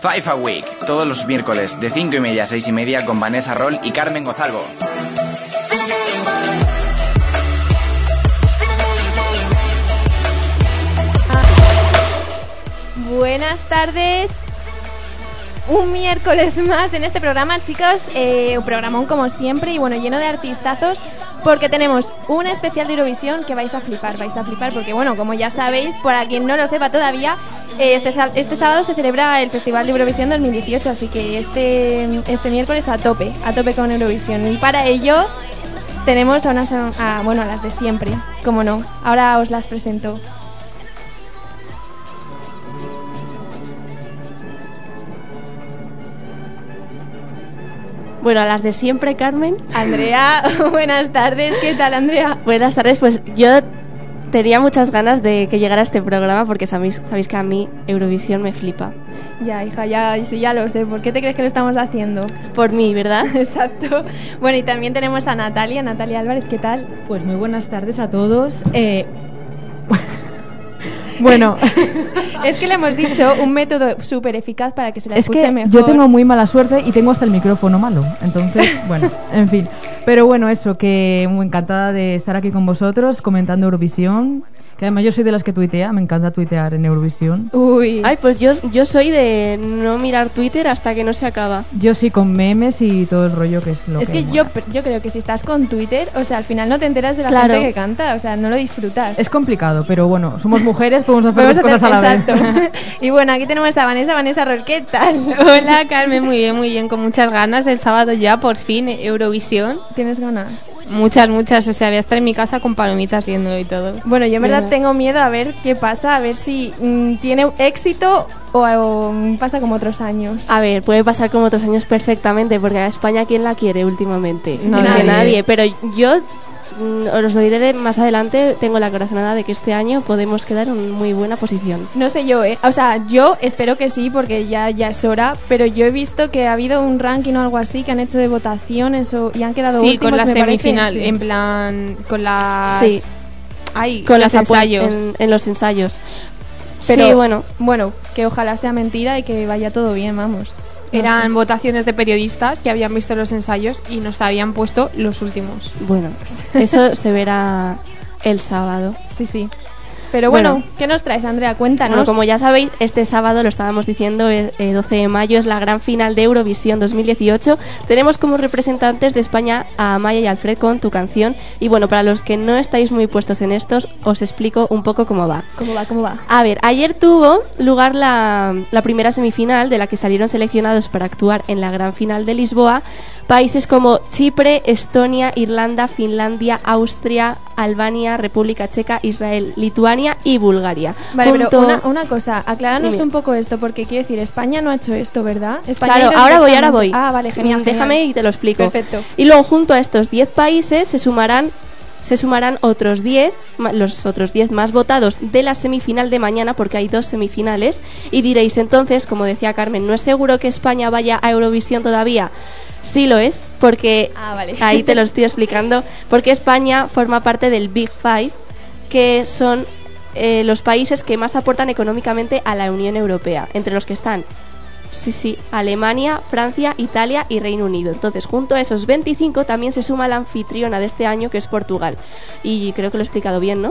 Five a Week, todos los miércoles de 5 y media a 6 y media con Vanessa Roll y Carmen Gozalvo. Buenas tardes. Un miércoles más en este programa, chicos. Eh, un programón como siempre y bueno, lleno de artistazos. Porque tenemos un especial de Eurovisión que vais a flipar, vais a flipar. Porque bueno, como ya sabéis, para quien no lo sepa todavía, este, este sábado se celebra el Festival de Eurovisión 2018. Así que este, este miércoles a tope, a tope con Eurovisión. Y para ello tenemos a unas, bueno, a las de siempre, como no. Ahora os las presento. Bueno, a las de siempre, Carmen. Andrea, buenas tardes. ¿Qué tal, Andrea? Buenas tardes, pues yo tenía muchas ganas de que llegara este programa porque sabéis, sabéis que a mí Eurovisión me flipa. Ya, hija, ya, sí, ya lo sé. ¿Por qué te crees que lo estamos haciendo? Por mí, ¿verdad? Exacto. Bueno, y también tenemos a Natalia, Natalia Álvarez, ¿qué tal? Pues muy buenas tardes a todos. Eh, bueno, Es que le hemos dicho un método súper eficaz para que se la es escuche que mejor. yo tengo muy mala suerte y tengo hasta el micrófono malo. Entonces, bueno, en fin. Pero bueno, eso, que muy encantada de estar aquí con vosotros comentando Eurovisión. Que además yo soy de las que tuitea, me encanta tuitear en Eurovisión. Uy, Ay, pues yo, yo soy de no mirar Twitter hasta que no se acaba. Yo sí con memes y todo el rollo que es lo es que que yo, yo creo que si estás con Twitter, o sea, al final no te enteras de la Claro. gente que canta, o sea, no lo disfrutas. Es complicado, pero bueno, somos mujeres, podemos hacer las cosas a la vez. exacto. y bueno, aquí tenemos a Vanessa, Vanessa Rol, ¿qué tal? Hola Carmen, muy bien, muy bien, con muchas ganas. El sábado ya, por fin, Eurovisión. ¿Tienes ganas? Muchas, muchas. O sea, voy a estar en mi casa con palomitas viendo y todo. Bueno, yo en verdad. Tengo miedo a ver qué pasa, a ver si mm, tiene éxito o, o, mm, pasa como otros años. A ver, puede pasar como otros años perfectamente porque a España, ¿quién la quiere últimamente? Nadie. Es que nadie. Pero yo mm, os lo diré de más adelante, tengo la corazonada de que este año podemos quedar en muy buena posición. No sé yo, ¿eh? O sea, yo espero que sí, porque ya, ya es hora, pero yo he visto que ha habido un ranking o algo así que han hecho de votaciones o, y han quedado Sí, últimos, con la me parece. semifinal, Sí. en plan, con las... Sí. Con los ensayos. En, en los ensayos. Pero, sí, bueno. Bueno, que ojalá sea mentira y que vaya todo bien, vamos. No Eran sé. votaciones de periodistas que habían visto los ensayos y nos habían puesto los últimos. Bueno, eso se verá el sábado. Sí, sí. Pero bueno, Bueno. ¿qué nos traes, Andrea? Cuéntanos. Bueno, como ya sabéis, este sábado lo estábamos diciendo, eh, eh, 12 de mayo es la gran final de Eurovisión 2018. Tenemos como representantes de España a Amaya y Alfred con tu canción. Y bueno, para los que no estáis muy puestos en estos, os explico un poco cómo va. ¿Cómo va? ¿Cómo va? A ver, ayer tuvo lugar la, la primera semifinal de la que salieron seleccionados para actuar en la gran final de Lisboa países como Chipre, Estonia, Irlanda, Finlandia, Austria, Albania, República Checa, Israel, Lituania y Bulgaria. Vale, Junto- pero una, una cosa, acláranos Dime. un poco esto, porque quiero decir, España no ha hecho esto, ¿verdad? España Claro, ahora voy, ahora voy. Ah, vale, genial. Mm, Déjame genial. y te lo explico. Perfecto. Y luego junto a estos 10 países se sumarán se sumarán otros 10, ma- los otros 10 más votados de la semifinal de mañana, porque hay dos semifinales. Y diréis entonces, como decía Carmen, ¿no es seguro que España vaya a Eurovisión todavía? Sí lo es, porque Ah, vale. ahí te lo estoy explicando, porque España forma parte del Big Five, que son eh, los países que más aportan económicamente a la Unión Europea, entre los que están Sí, sí, Alemania, Francia, Italia y Reino Unido. Entonces, junto a esos 25 también se suma la anfitriona de este año, que es Portugal. Y creo que lo he explicado bien, ¿no?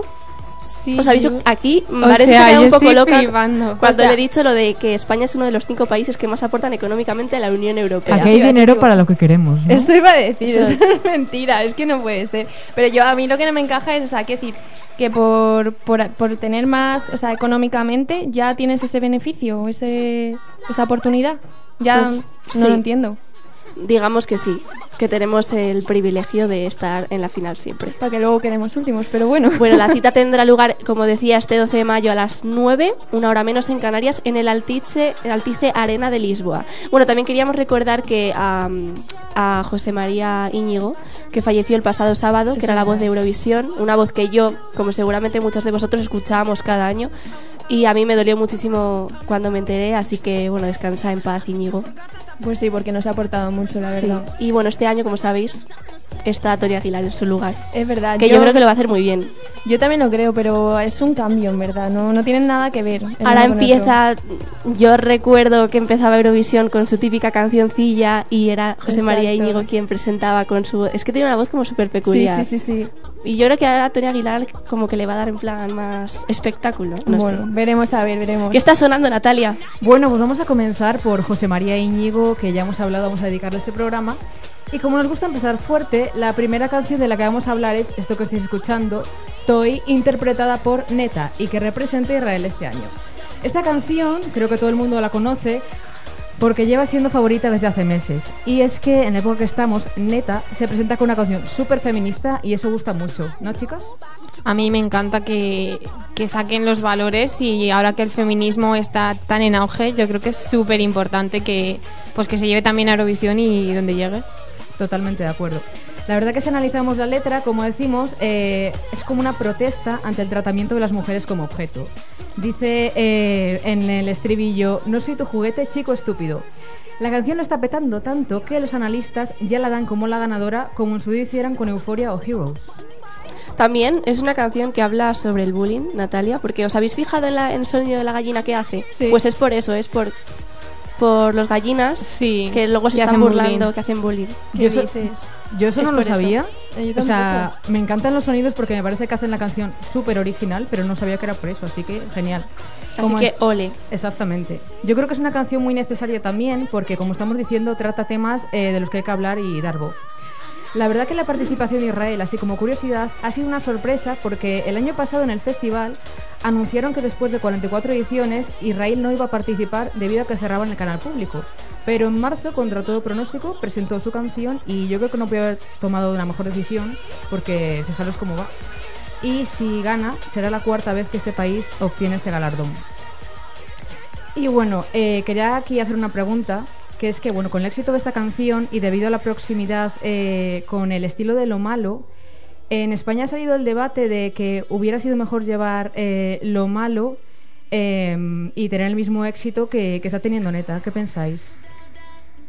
Sí. Os habéis aquí O parece que sea, se yo un poco loca flipando. cuando O sea- le he dicho lo de que España es uno de los cinco países que más aportan económicamente a la Unión Europea. Aquí hay dinero para lo que queremos. ¿no? Esto iba a decir, Eso- eso es mentira, es que no puede ser. Pero yo a mí lo que no me encaja es, o sea, que decir que por, por, por tener más, o sea, económicamente ya tienes ese beneficio, ese, esa oportunidad. Ya Pues, no sí. lo entiendo. Digamos que sí, que tenemos el privilegio de estar en la final siempre. Para que luego quedemos últimos, pero bueno. Bueno, la cita tendrá lugar, como decía, este 12 de mayo a las 9, una hora menos en Canarias, en el Altice, el Altice Arena de Lisboa. Bueno, también queríamos recordar que a José María Íñigo, que falleció el pasado sábado, que era la voz de Eurovisión, una voz que yo, como seguramente muchos de vosotros, escuchábamos cada año. Y a mí me dolió muchísimo cuando me enteré, así que bueno, descansa en paz, Íñigo. Pues sí, porque nos ha aportado mucho, la Sí. verdad. Y bueno, este año, como sabéis, está Tori Aguilar en su lugar. Es verdad. Que yo, creo que lo va a hacer muy bien. Yo también lo creo, pero es un cambio, en verdad. No, no tienen nada que ver. Ahora empieza, yo recuerdo que empezaba Eurovisión con su típica cancioncilla y era José María. Íñigo quien presentaba con su... Es que tiene una voz como súper. Sí, peculiar. sí, sí, sí. Y yo creo que ahora Tori Aguilar como que le va a dar en plan más espectáculo. No bueno, sé. veremos a ver, veremos. ¿Qué está sonando, Natalia? Bueno, pues vamos a comenzar por José María Íñigo, que ya hemos hablado, vamos a dedicarle este programa. Y como nos gusta empezar fuerte, la primera canción de la que vamos a hablar es esto que estáis escuchando, Toy, interpretada por Neta y que representa a Israel este año. Esta canción, creo que todo el mundo la conoce, porque lleva siendo favorita desde hace meses. Y es que en la época que estamos, Neta se presenta con una canción súper feminista y eso gusta mucho, ¿no, chicos? A mí me encanta que, que saquen los valores y ahora que el feminismo está tan en auge, yo creo que es súper importante que, pues que se lleve también a Eurovisión y donde llegue. Totalmente de acuerdo. La verdad que si analizamos la letra, como decimos, eh, es como una protesta ante el tratamiento de las mujeres como objeto. Dice eh, en el estribillo, no soy tu juguete, chico estúpido. La canción lo está petando tanto que los analistas ya la dan como la ganadora, como en su día hicieran con Euphoria o Heroes. También es una canción que habla sobre el bullying, Natalia, porque os habéis fijado en, la- en el sonido de la gallina que hace. Sí. Pues es por eso, es por por los gallinas Sí, que luego se que están burlando, bullying. que hacen bullying. ¿Qué Yo eso- dices? Yo eso Es no lo por eso. sabía. Eh, O sea, me encantan los sonidos porque me parece que hacen la canción súper original, pero no sabía que era por eso, así que genial. Así Como que es- ole. Exactamente. Yo creo que es una canción muy necesaria también porque, como estamos diciendo, trata temas eh, de los que hay que hablar y dar voz. La verdad que la participación de Israel, así como curiosidad, ha sido una sorpresa porque el año pasado en el festival anunciaron que después de 44 ediciones Israel no iba a participar debido a que cerraban el canal público. Pero en marzo, contra todo pronóstico, presentó su canción y yo creo que no puede haber tomado una mejor decisión porque fijaros cómo va. Y si gana, será la cuarta vez que este país obtiene este galardón. Y bueno, eh, quería aquí hacer una pregunta, que es que bueno, con el éxito de esta canción y debido a la proximidad eh, con el estilo de lo malo, en España ha salido el debate de que hubiera sido mejor llevar eh, lo malo eh, y tener el mismo éxito que, que está teniendo Neta. ¿Qué pensáis?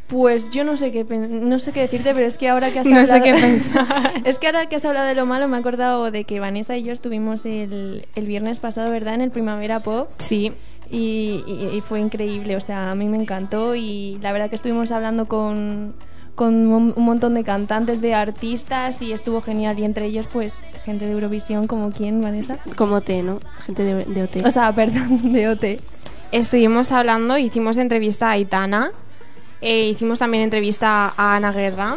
Pues yo no sé qué no sé qué decirte, pero es que ahora que has No sé hablado... qué pensar. es que ahora que has hablado de lo malo me he acordado de que Vanessa y yo estuvimos el, el viernes pasado, ¿verdad? En el Primavera Pop. Sí, Y, y- y fue increíble, o sea, a mí me encantó y la verdad que estuvimos hablando con, con un un montón de cantantes, de artistas y estuvo genial y entre ellos pues gente de Eurovisión como quién, Vanessa. Como T, ¿no? Gente de, de OT. O sea, perdón, de OT. estuvimos hablando, hicimos entrevista a Aitana, eh, hicimos también entrevista a Ana Guerra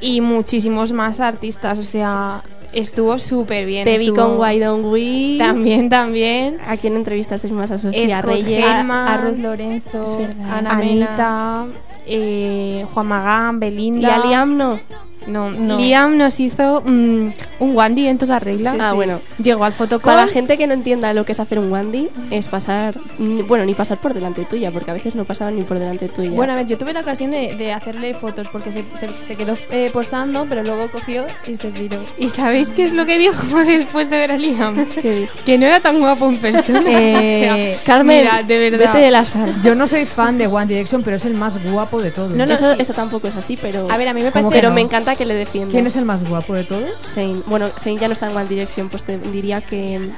y muchísimos más artistas, o sea, estuvo súper bien. Te vi estuvo- con Why Don't We. También, también. ¿A quién entrevistasteis más? A Sofía Scott Reyes. Gelman. A, a Ruth Lorenzo. Ana. Anita, eh, Juan Magán, Y Belinda. a Liam no. No, No. Liam nos hizo mm, un Wandy en toda regla. Ah, bueno. Llegó al fotocall. Para la gente que no entienda lo que es hacer un Wandy, es pasar. Bueno, ni pasar por delante tuya, porque a veces no pasaban ni por delante tuya. Bueno, a ver, yo tuve la ocasión de, de hacerle fotos porque se, se- se quedó eh, posando, pero luego cogió y se tiró. ¿Y sabéis qué es lo que dijo después de ver a Liam? ¿Qué dijo? Que no era tan guapo en persona. Eh, O sea, Carmen, mira, de verdad. vete de la sala. Yo no soy fan de One Direction, pero es el más guapo de todos. No, no, eso, sí. eso tampoco es así, pero. A ver, a mí me ¿Cómo parece... que pero no? me encanta que le defiendas. ¿Quién es el más guapo de todos? Zayn. Bueno, Zayn ya no está en One Direction, pues te diría que.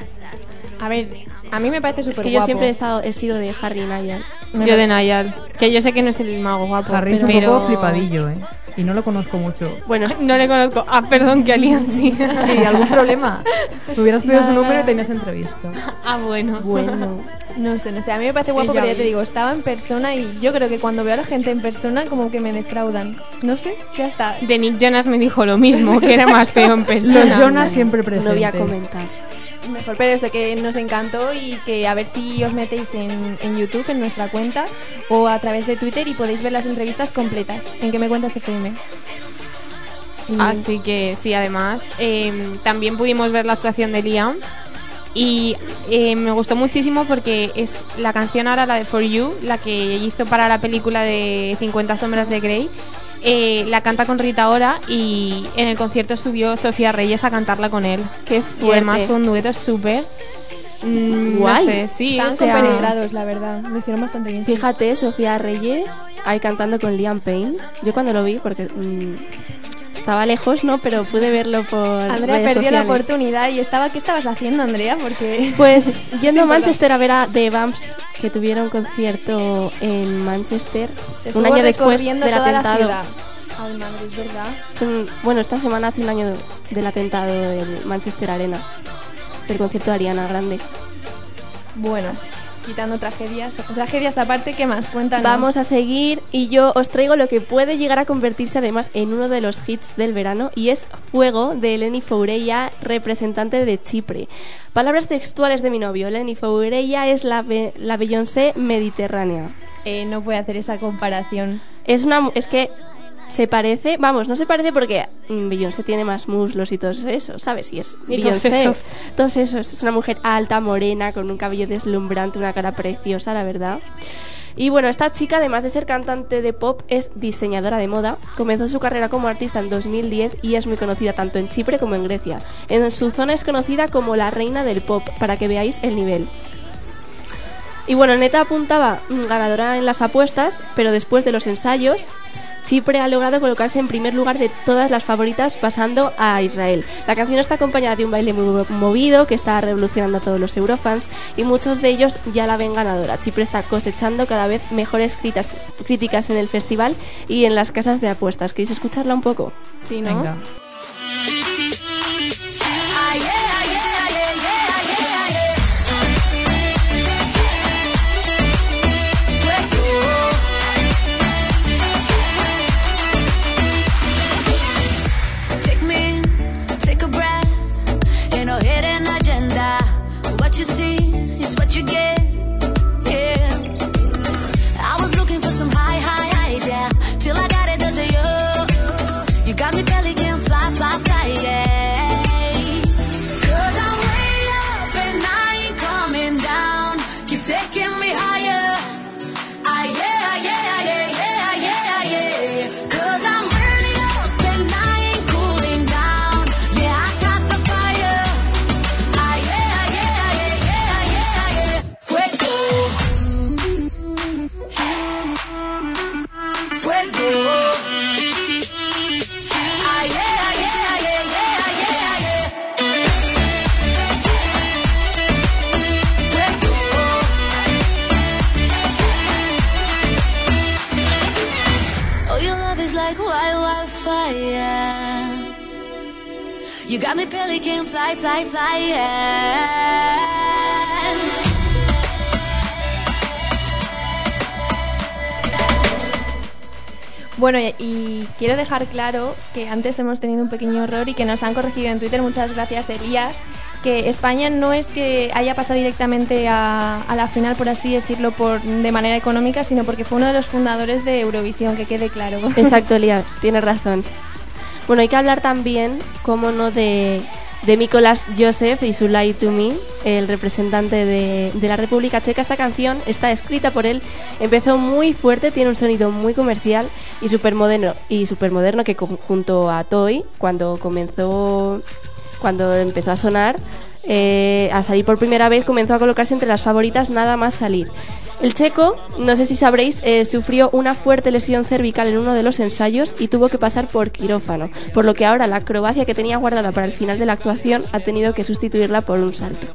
A ver, a mí me parece Es súper que yo guapo. siempre he, estado, he sido de Harry y Niall. Yo de Nayal. Que yo sé que no es el más guapo. Harry es un pero... poco flipadillo, ¿eh? Y no lo conozco mucho. Bueno, No le conozco. Ah, perdón, que a Liam sí. Sí, ¿algún problema? Me hubieras pedido su número y tenías entrevista. ah, bueno. bueno. No sé, no sé, a mí me parece guapo, pero ya te digo, estaba en persona y yo creo que cuando veo a la gente en persona como que me defraudan. No sé, ya está. De Nick Jonas me dijo lo mismo, que era más feo en persona. Los Jonas siempre No voy a presentes. comentar. Mejor, pero eso que nos encantó y que a ver si os metéis en, en YouTube, en nuestra cuenta, o a través de Twitter y podéis ver las entrevistas completas. ¿En qué me cuentas FM? Y- Así que sí, además eh, también pudimos ver la actuación de Liam y eh, me gustó muchísimo porque es la canción ahora, la de For You, la que hizo para la película de 50 sombras de Grey. Eh, la canta con Rita Ora y en el concierto subió Sofía Reyes a cantarla con él. Qué Y además fue un dueto súper... mm, Guay. No sé, sí, Estaban o sea, compenetrados, la verdad. Lo hicieron bastante bien. sí. Fíjate, Sofía Reyes ahí cantando con Liam Payne. Yo cuando lo vi, porque mm, estaba lejos, ¿no? Pero pude verlo por. Andrea redes perdió la oportunidad y estaba... ¿Qué estabas haciendo, Andrea? Porque... Pues yendo a Manchester a ver a The Vamps, que tuvieron concierto en Manchester Se un año después del la atentado. Ay, madre, es verdad. Bueno, esta semana hace un año del atentado del Manchester Arena, del concierto de Ariana Grande. Bueno, quitando tragedias, tragedias aparte, ¿qué más? Cuéntanos. Vamos a seguir y yo os traigo lo que puede llegar a convertirse además en uno de los hits del verano y es Fuego de Eleni Foureya, representante de Chipre. Palabras textuales de mi novio, Eleni Foureya es la, Be- la Beyoncé mediterránea. Eh, no puede hacer esa comparación. Es una es que se parece, vamos, no se parece porque mm, Beyoncé tiene más muslos y todo eso, ¿sabes? Y es Y todos Beyoncé. esos. Todos esos. Es una mujer alta, morena, con un cabello deslumbrante, una cara preciosa, la verdad. Y bueno, esta chica, además de ser cantante de pop, es diseñadora de moda. Comenzó su carrera como artista en 2010 y es muy conocida tanto en Chipre como en Grecia. En su zona es conocida como la reina del pop, para que veáis el nivel. Y bueno, Neta apuntaba mm, ganadora en las apuestas, pero después de los ensayos, Chipre ha logrado colocarse en primer lugar de todas las favoritas pasando a Israel. La canción está acompañada de un baile muy movido que está revolucionando a todos los eurofans y muchos de ellos ya la ven ganadora. Chipre está cosechando cada vez mejores críticas, críticas en el festival y en las casas de apuestas. ¿Queréis escucharla un poco? Sí, ¿no? Venga. Got me pelican, fly, fly. Bueno, y, y quiero dejar claro que antes hemos tenido un pequeño error y que nos han corregido en Twitter, muchas gracias Elías, que España no es que haya pasado directamente a, a la final, por así decirlo, por, de manera económica, sino porque fue uno de los fundadores de Eurovisión, que quede claro. Exacto, Elías, tienes razón. Bueno, hay que hablar también, como no, de, de Mikolas Josef y su Lie to Me, el representante de, de la República Checa. Esta canción está escrita por él, empezó muy fuerte, tiene un sonido muy comercial y súper moderno, y supermoderno que junto a Toy, cuando comenzó, cuando empezó a sonar, eh, a salir por primera vez, comenzó a colocarse entre las favoritas nada más salir. El checo, no sé si sabréis, eh, sufrió una fuerte lesión cervical en uno de los ensayos y tuvo que pasar por quirófano, por lo que ahora la acrobacia que tenía guardada para el final de la actuación ha tenido que sustituirla por un salto.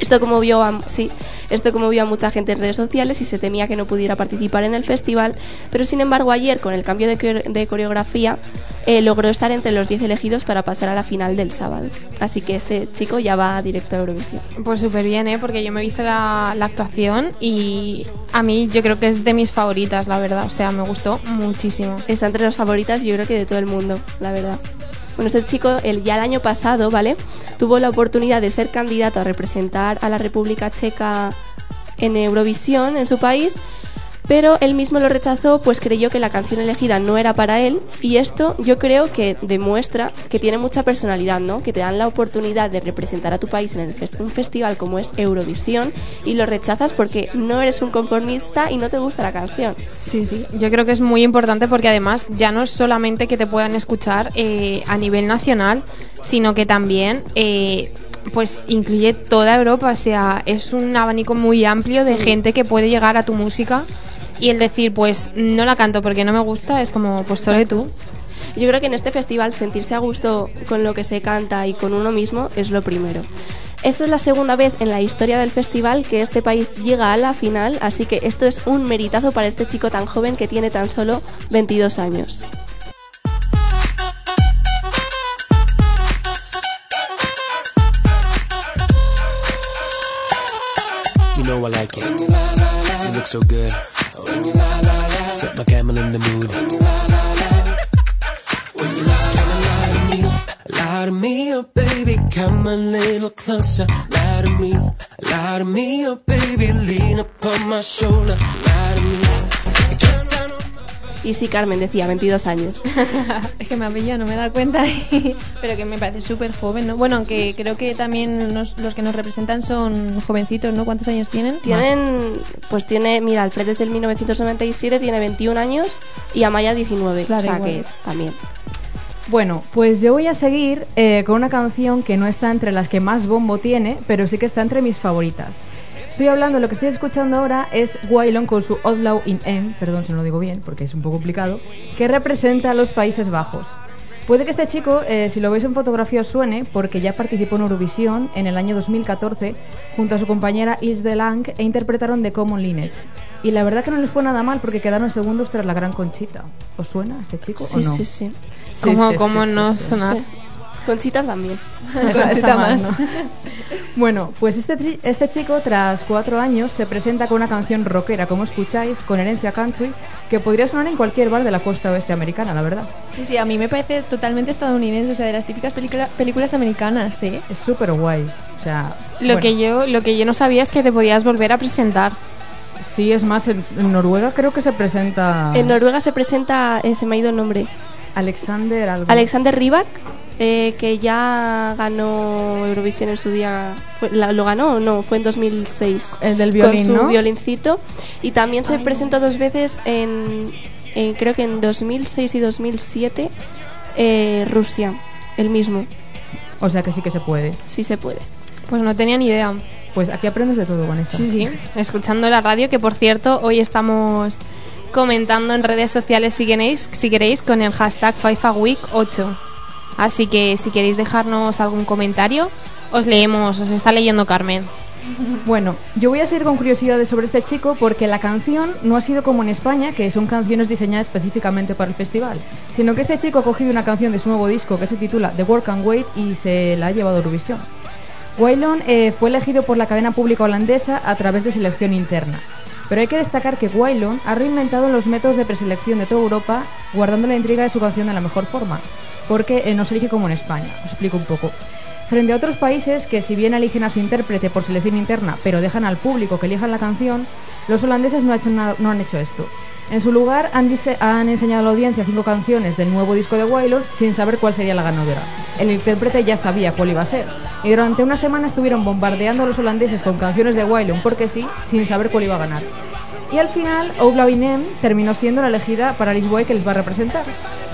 Esto como vio a, sí, esto como vio a mucha gente en redes sociales y se temía que no pudiera participar en el festival, pero sin embargo ayer con el cambio de, de coreografía eh, logró estar entre los 10 elegidos para pasar a la final del sábado. Así que este chico ya va directo a Eurovisión. Pues súper bien, ¿eh? Porque yo me he visto la, la actuación y a mí yo creo que es de mis favoritas, la verdad. O sea, me gustó muchísimo. Está entre las favoritas yo creo que de todo el mundo, la verdad. Bueno, este chico el, ya el año pasado, ¿vale? Tuvo la oportunidad de ser candidato a representar a la República Checa en Eurovisión, en su país, pero él mismo lo rechazó pues creyó que la canción elegida no era para él y esto yo creo que demuestra que tiene mucha personalidad, ¿no? Que te dan la oportunidad de representar a tu país en el fest- un festival como es Eurovisión y lo rechazas porque no eres un conformista y no te gusta la canción. Sí, sí. Yo creo que es muy importante porque además ya no es solamente que te puedan escuchar eh, a nivel nacional, sino que también eh, pues incluye toda Europa. O sea, es un abanico muy amplio de gente que puede llegar a tu música y el decir, pues no la canto porque no me gusta, es como, pues solo tú. Yo creo que en este festival sentirse a gusto con lo que se canta y con uno mismo es lo primero. Esta es la segunda vez en la historia del festival que este país llega a la final, así que esto es un meritazo para este chico tan joven que tiene tan solo 22 años. You know I like it. You look so good. Set my camel in the mood. When you just kinda lie to me, lie to me, oh baby, come a little closer. Lie to me, lie to me, oh baby, lean upon my shoulder. Lie to me. Y sí, Carmen decía, 22 años. es que me ha pillado, no me da cuenta, pero que me parece súper joven, ¿no? Bueno, aunque creo que también nos- los que nos representan son jovencitos, ¿no? ¿Cuántos años tienen? Tienen, pues tiene, mira, Alfred desde el 1997 tiene 21 años y Amaya 19. Claro, o sea igual. que también. Bueno, pues yo voy a seguir eh, con una canción que no está entre las que más bombo tiene, pero sí que está entre mis favoritas. Estoy hablando, lo que estoy escuchando ahora es Waylon con su Outlaw in M, perdón si no lo digo bien porque es un poco complicado, que representa a los Países Bajos. Puede que este chico, eh, si lo veis en fotografía, os suene porque ya participó en Eurovisión en el año 2014 junto a su compañera Is de Lang e interpretaron The Common Lineage. Y la verdad que no les fue nada mal porque quedaron segundos tras la gran Conchita. ¿Os suena este chico Sí, o no? sí, sí. ¿Cómo, sí, cómo sí, no sí, sí. sonar? Sí. Conchita también. Esa más. ¿no? Bueno, pues este, tri- este chico, tras cuatro años, se presenta con una canción rockera, como escucháis, con herencia country, que podría sonar en cualquier bar de la costa oeste americana, la verdad. Sí, sí, a mí me parece totalmente estadounidense, o sea, de las típicas película- películas americanas, ¿eh? Es súper guay. O sea, Lo, bueno, que yo, lo que yo no sabía es que te podías volver a presentar. Sí, es más, en, en Noruega creo que se presenta En Noruega se presenta, eh, se me ha ido el nombre, Alexander algo. Alexander Rybak, eh, que ya ganó Eurovisión en su día. fue- la- ¿Lo ganó o no? Fue en 2006. El del violín, Con su ¿no? violincito. Y también se presentó dos veces en, en- creo que en 2006 y 2007, eh, Rusia. El mismo. O sea que sí que se puede. Sí se puede. Pues no tenía ni idea. Pues aquí aprendes de todo, Vanessa. Sí, sí, escuchando la radio, que por cierto, hoy estamos comentando en redes sociales si queréis, si queréis con el hashtag FIFAWeek8. Así que si queréis dejarnos algún comentario, os leemos, os está leyendo Carmen. Bueno, yo voy a seguir con curiosidades sobre este chico porque la canción no ha sido como en España, que son canciones diseñadas específicamente para el festival, sino que este chico ha cogido una canción de su nuevo disco que se titula The Work and Wait y se la ha llevado a Eurovisión. Waylon eh, fue elegido por la cadena pública holandesa a través de selección interna. Pero hay que destacar que Waylon ha reinventado los métodos de preselección de toda Europa, guardando la intriga de su canción de la mejor forma, porque eh, no se elige como en España. Os explico un poco. Frente a otros países que si bien eligen a su intérprete por selección interna, pero dejan al público que elijan la canción, los holandeses no, han hecho esto. En su lugar han, han enseñado a la audiencia cinco canciones del nuevo disco de Waylon sin saber cuál sería la ganadora. El intérprete ya sabía cuál iba a ser. Y durante una semana estuvieron bombardeando a los holandeses con canciones de Waylon porque sí, sin saber cuál iba a ganar. Y al final, Oubla Binem terminó siendo la elegida para Lisboa que les va a representar.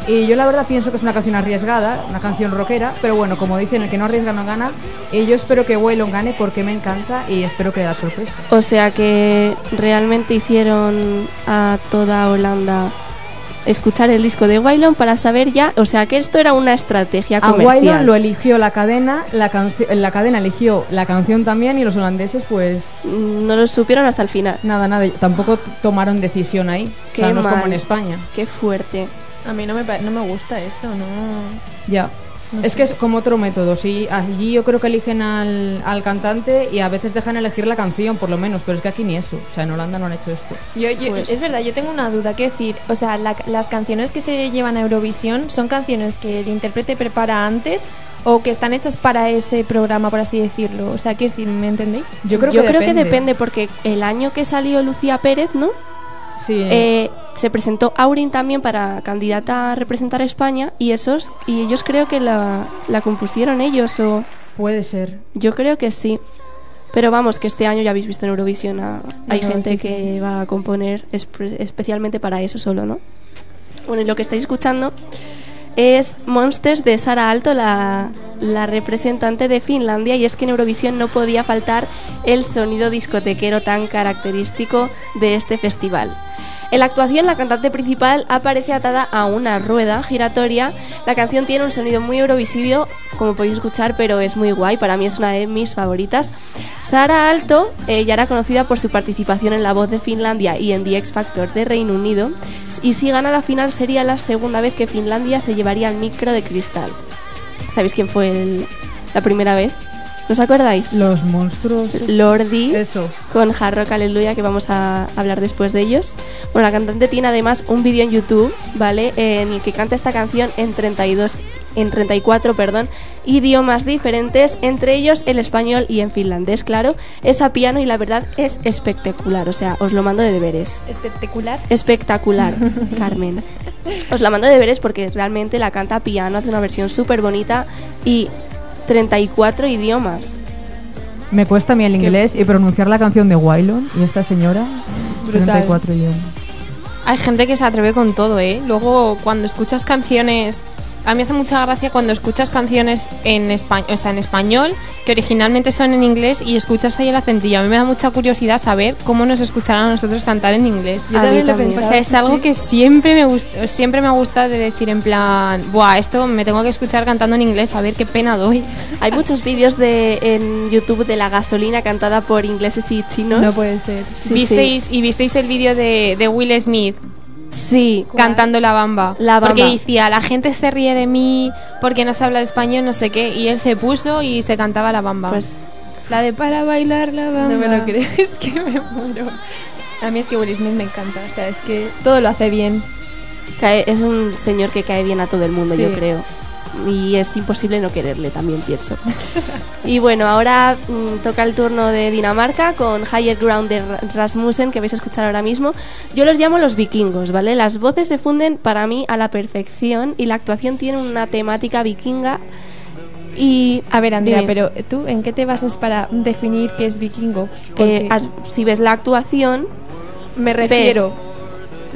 Y yo la verdad pienso que es una canción arriesgada, una canción rockera, pero bueno, como dicen, el que no arriesga no gana. Y yo espero que Waylon gane porque me encanta y espero que da sorpresa. O sea que realmente hicieron a toda Holanda escuchar el disco de Waylon para saber ya, o sea que esto era una estrategia A comercial. Waylon lo eligió la cadena, la, la cadena eligió la canción también y los holandeses pues Mm, No lo supieron hasta el final. nada, nada, tampoco tomaron decisión ahí. Qué o sea, no es como en España. Qué fuerte. A mí no me, pa- no me gusta eso, no. Ya. Es que es como otro método, sí. Allí yo creo que eligen al, al cantante y a veces dejan elegir la canción, por lo menos, pero es que aquí ni eso. O sea, en Holanda no han hecho esto. Yo, yo- Pues- Es verdad, yo tengo una duda. ¿Qué decir? O sea, la- las canciones que se llevan a Eurovisión son canciones que el intérprete prepara antes o que están hechas para ese programa, por así decirlo. O sea, ¿qué decir? ¿Me entendéis? Yo creo Yo que creo depende. que depende porque el año que salió Lucía Pérez, ¿no? Sí, Eh, se presentó Aurin también para candidata a representar a España y esos y ellos creo que la, la compusieron ellos o puede ser. yo creo que sí. Pero vamos, que este año ya habéis visto en Eurovisión a- hay No, gente sí, que va a componer espe- especialmente para eso solo, ¿no? Bueno, y lo que estáis escuchando es Monsters de Sara Alto, la, la representante de Finlandia, y es que en Eurovisión no podía faltar el sonido discotequero tan característico de este festival. En la actuación, la cantante principal aparece atada a una rueda giratoria. La canción tiene un sonido muy eurovisivo, como podéis escuchar, pero es muy guay. Para mí es una de mis favoritas. Sara Alto eh, ya era conocida por su participación en La Voz de Finlandia y en The X Factor de Reino Unido. Y si gana la final, sería la segunda vez que Finlandia se llevaría el micro de cristal. ¿Sabéis quién fue la primera vez? ¿No os acordáis? Los monstruos. Lordi Eso. con Hard Rock Aleluya, que vamos a hablar después de ellos. Bueno, la cantante tiene además un vídeo en YouTube, ¿vale? En el que canta esta canción en 32 en 34, perdón, idiomas diferentes, entre ellos el español y en finlandés, claro. Es a piano y la verdad es espectacular, o sea, os lo mando de deberes. Espectacular. Espectacular, Carmen. Os la mando de deberes porque realmente la canta a piano, hace una versión súper bonita y 34 idiomas. Me cuesta a mí el inglés y pronunciar la canción de Waylon y esta señora. Brutal. 34 idiomas. Hay gente que se atreve con todo, ¿eh? Luego, cuando escuchas canciones... A mí me hace mucha gracia cuando escuchas canciones en, español, o sea, en español que originalmente son en inglés y escuchas ahí el acentillo. A mí me da mucha curiosidad saber cómo nos escucharán a nosotros cantar en inglés. Yo también lo he O sea, es algo que siempre me gusta, siempre me gusta de decir en plan, buah, esto me tengo que escuchar cantando en inglés, a ver qué pena doy. Hay muchos vídeos de en YouTube de la gasolina cantada por ingleses y chinos. No puede ser. Sí, ¿Visteis, Y visteis el vídeo de, de Will Smith Sí, cantando la bamba. La Bamba. Porque decía, la gente se ríe de mí porque no se habla español, no sé qué. Y él se puso y se cantaba la bamba. pues la de para bailar la bamba. No me lo creo, es que me muero. A mí es que Will Smith me encanta, o sea, es que todo lo hace bien. cae- es un señor que cae bien a todo el mundo, Sí. yo creo. Y es imposible no quererle, también pienso. y bueno, ahora mm, toca el turno de Dinamarca con Higher Ground de Ra- Rasmussen, que vais a escuchar ahora mismo. Yo los llamo los vikingos, ¿vale? Las voces se funden para mí a la perfección y la actuación tiene una temática vikinga. Y A ver, Andrea, Dime. pero tú, ¿en qué te basas para definir qué es vikingo? eh, as- si ves la actuación, me refiero.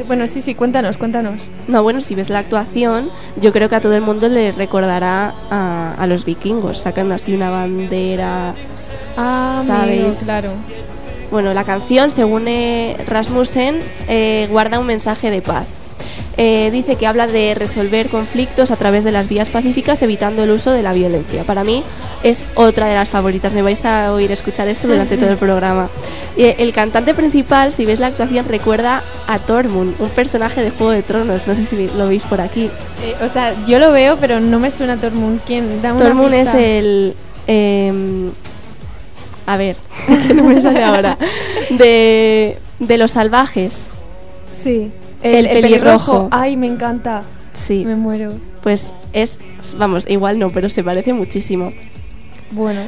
Bueno, sí, sí, cuéntanos, cuéntanos. No, bueno, si ves la actuación, yo creo que a todo el mundo le recordará a, a los vikingos. Sacan así una bandera. Ah, amigo, claro. Bueno, la canción, según eh, Rasmussen, eh, guarda un mensaje de paz. Eh, dice que habla de resolver conflictos a través de las vías pacíficas, evitando el uso de la violencia. Para mí es otra de las favoritas. Me vais a oír escuchar esto durante todo el programa. Eh, el cantante principal, si veis la actuación, recuerda a Tormund, un personaje de Juego de Tronos. No sé si lo veis por aquí. Eh, o sea, yo lo veo, pero no me suena Tormund. ¿Quién? Dame una Tormund es el. em, a ver, que no me sale ahora. De, de los salvajes. Sí. El pelirrojo. Ay, me encanta. Sí, Me muero. pues es. Vamos, igual no, pero se parece muchísimo. Bueno.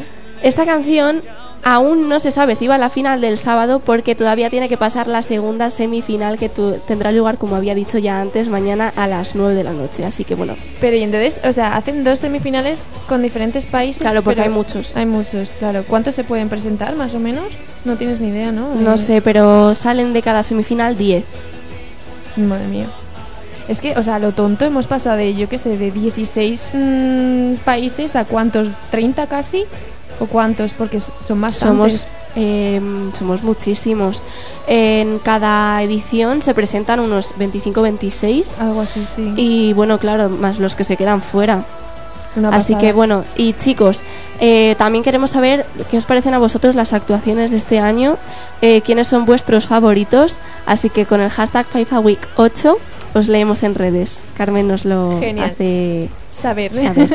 Esta canción aún no se sabe si va a la final del sábado porque todavía tiene que pasar la segunda semifinal que tu- tendrá lugar, como había dicho ya antes, mañana a las 9 de la noche. Así que bueno, Pero y entonces, o sea, hacen dos semifinales con diferentes países. Claro, porque hay muchos. Hay muchos, claro. ¿Cuántos se pueden presentar, más o menos? No tienes ni idea, ¿no? no sé, pero salen de cada semifinal 10. Madre mía. Es que, o sea, lo tonto hemos pasado de, yo qué sé, de 16 mm, países a cuántos, 30 casi, o cuántos, porque son más Somos, em, somos muchísimos. En cada edición se presentan unos 25-26. Algo así, sí. Y bueno, claro, más los que se quedan fuera. Una Así pasada. que bueno, y chicos, eh, también queremos saber qué os parecen a vosotros las actuaciones de este año, eh, quiénes son vuestros favoritos. Así que con el hashtag FIFAWeek8 os leemos en redes. Carmen nos lo Genial. hace Saber. saber.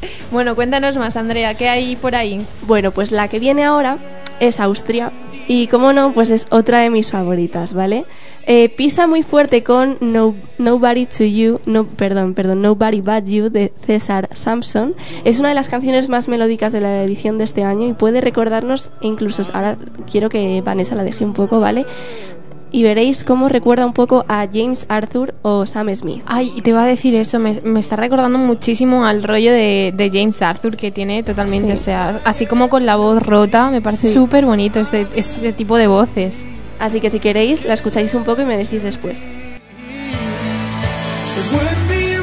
bueno, cuéntanos más, Andrea, ¿qué hay por ahí? Bueno, pues la que viene ahora es Austria y como no, pues es otra de mis favoritas, ¿vale? Eh, pisa muy fuerte con no, Nobody to You, no, perdón, perdón, Nobody But You de César Sampson. Es una de las canciones más melódicas de la edición de este año y puede recordarnos, incluso ahora quiero que Vanessa la deje un poco, ¿vale? Y veréis cómo recuerda un poco a James Arthur o Sam Smith. Ay, te iba a decir eso, me, me está recordando muchísimo al rollo de, de James Arthur que tiene totalmente, Sí. o sea, así como con la voz rota, me parece Sí. súper bonito ese, ese tipo de voces. Así que si queréis, la escucháis un poco y me decís después. Be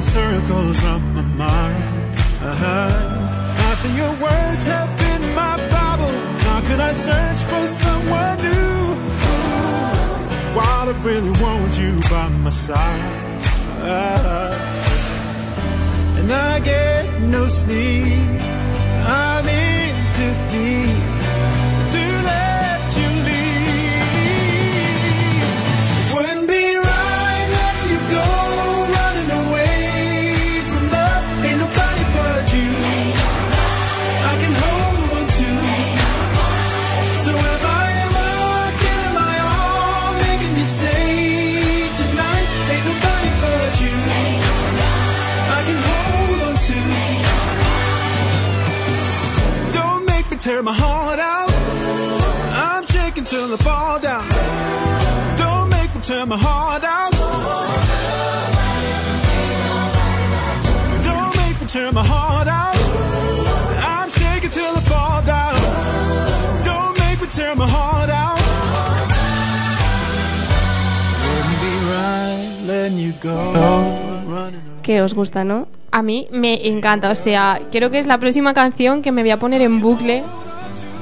Oh, circles around my mind. Uh-huh. After your words have been my Bible, how can I search for someone new? While I really want you by my side. Uh, and I get no sleep. I'm in too deep tear my heart out. Don't make me tear my heart out. I'm shaking till I fall down. Don't make me tear my heart out. Wouldn't be right letting you go. Running away. Que os gusta, ¿no? A mí me encanta, o sea, creo que es la próxima canción que me voy a poner en bucle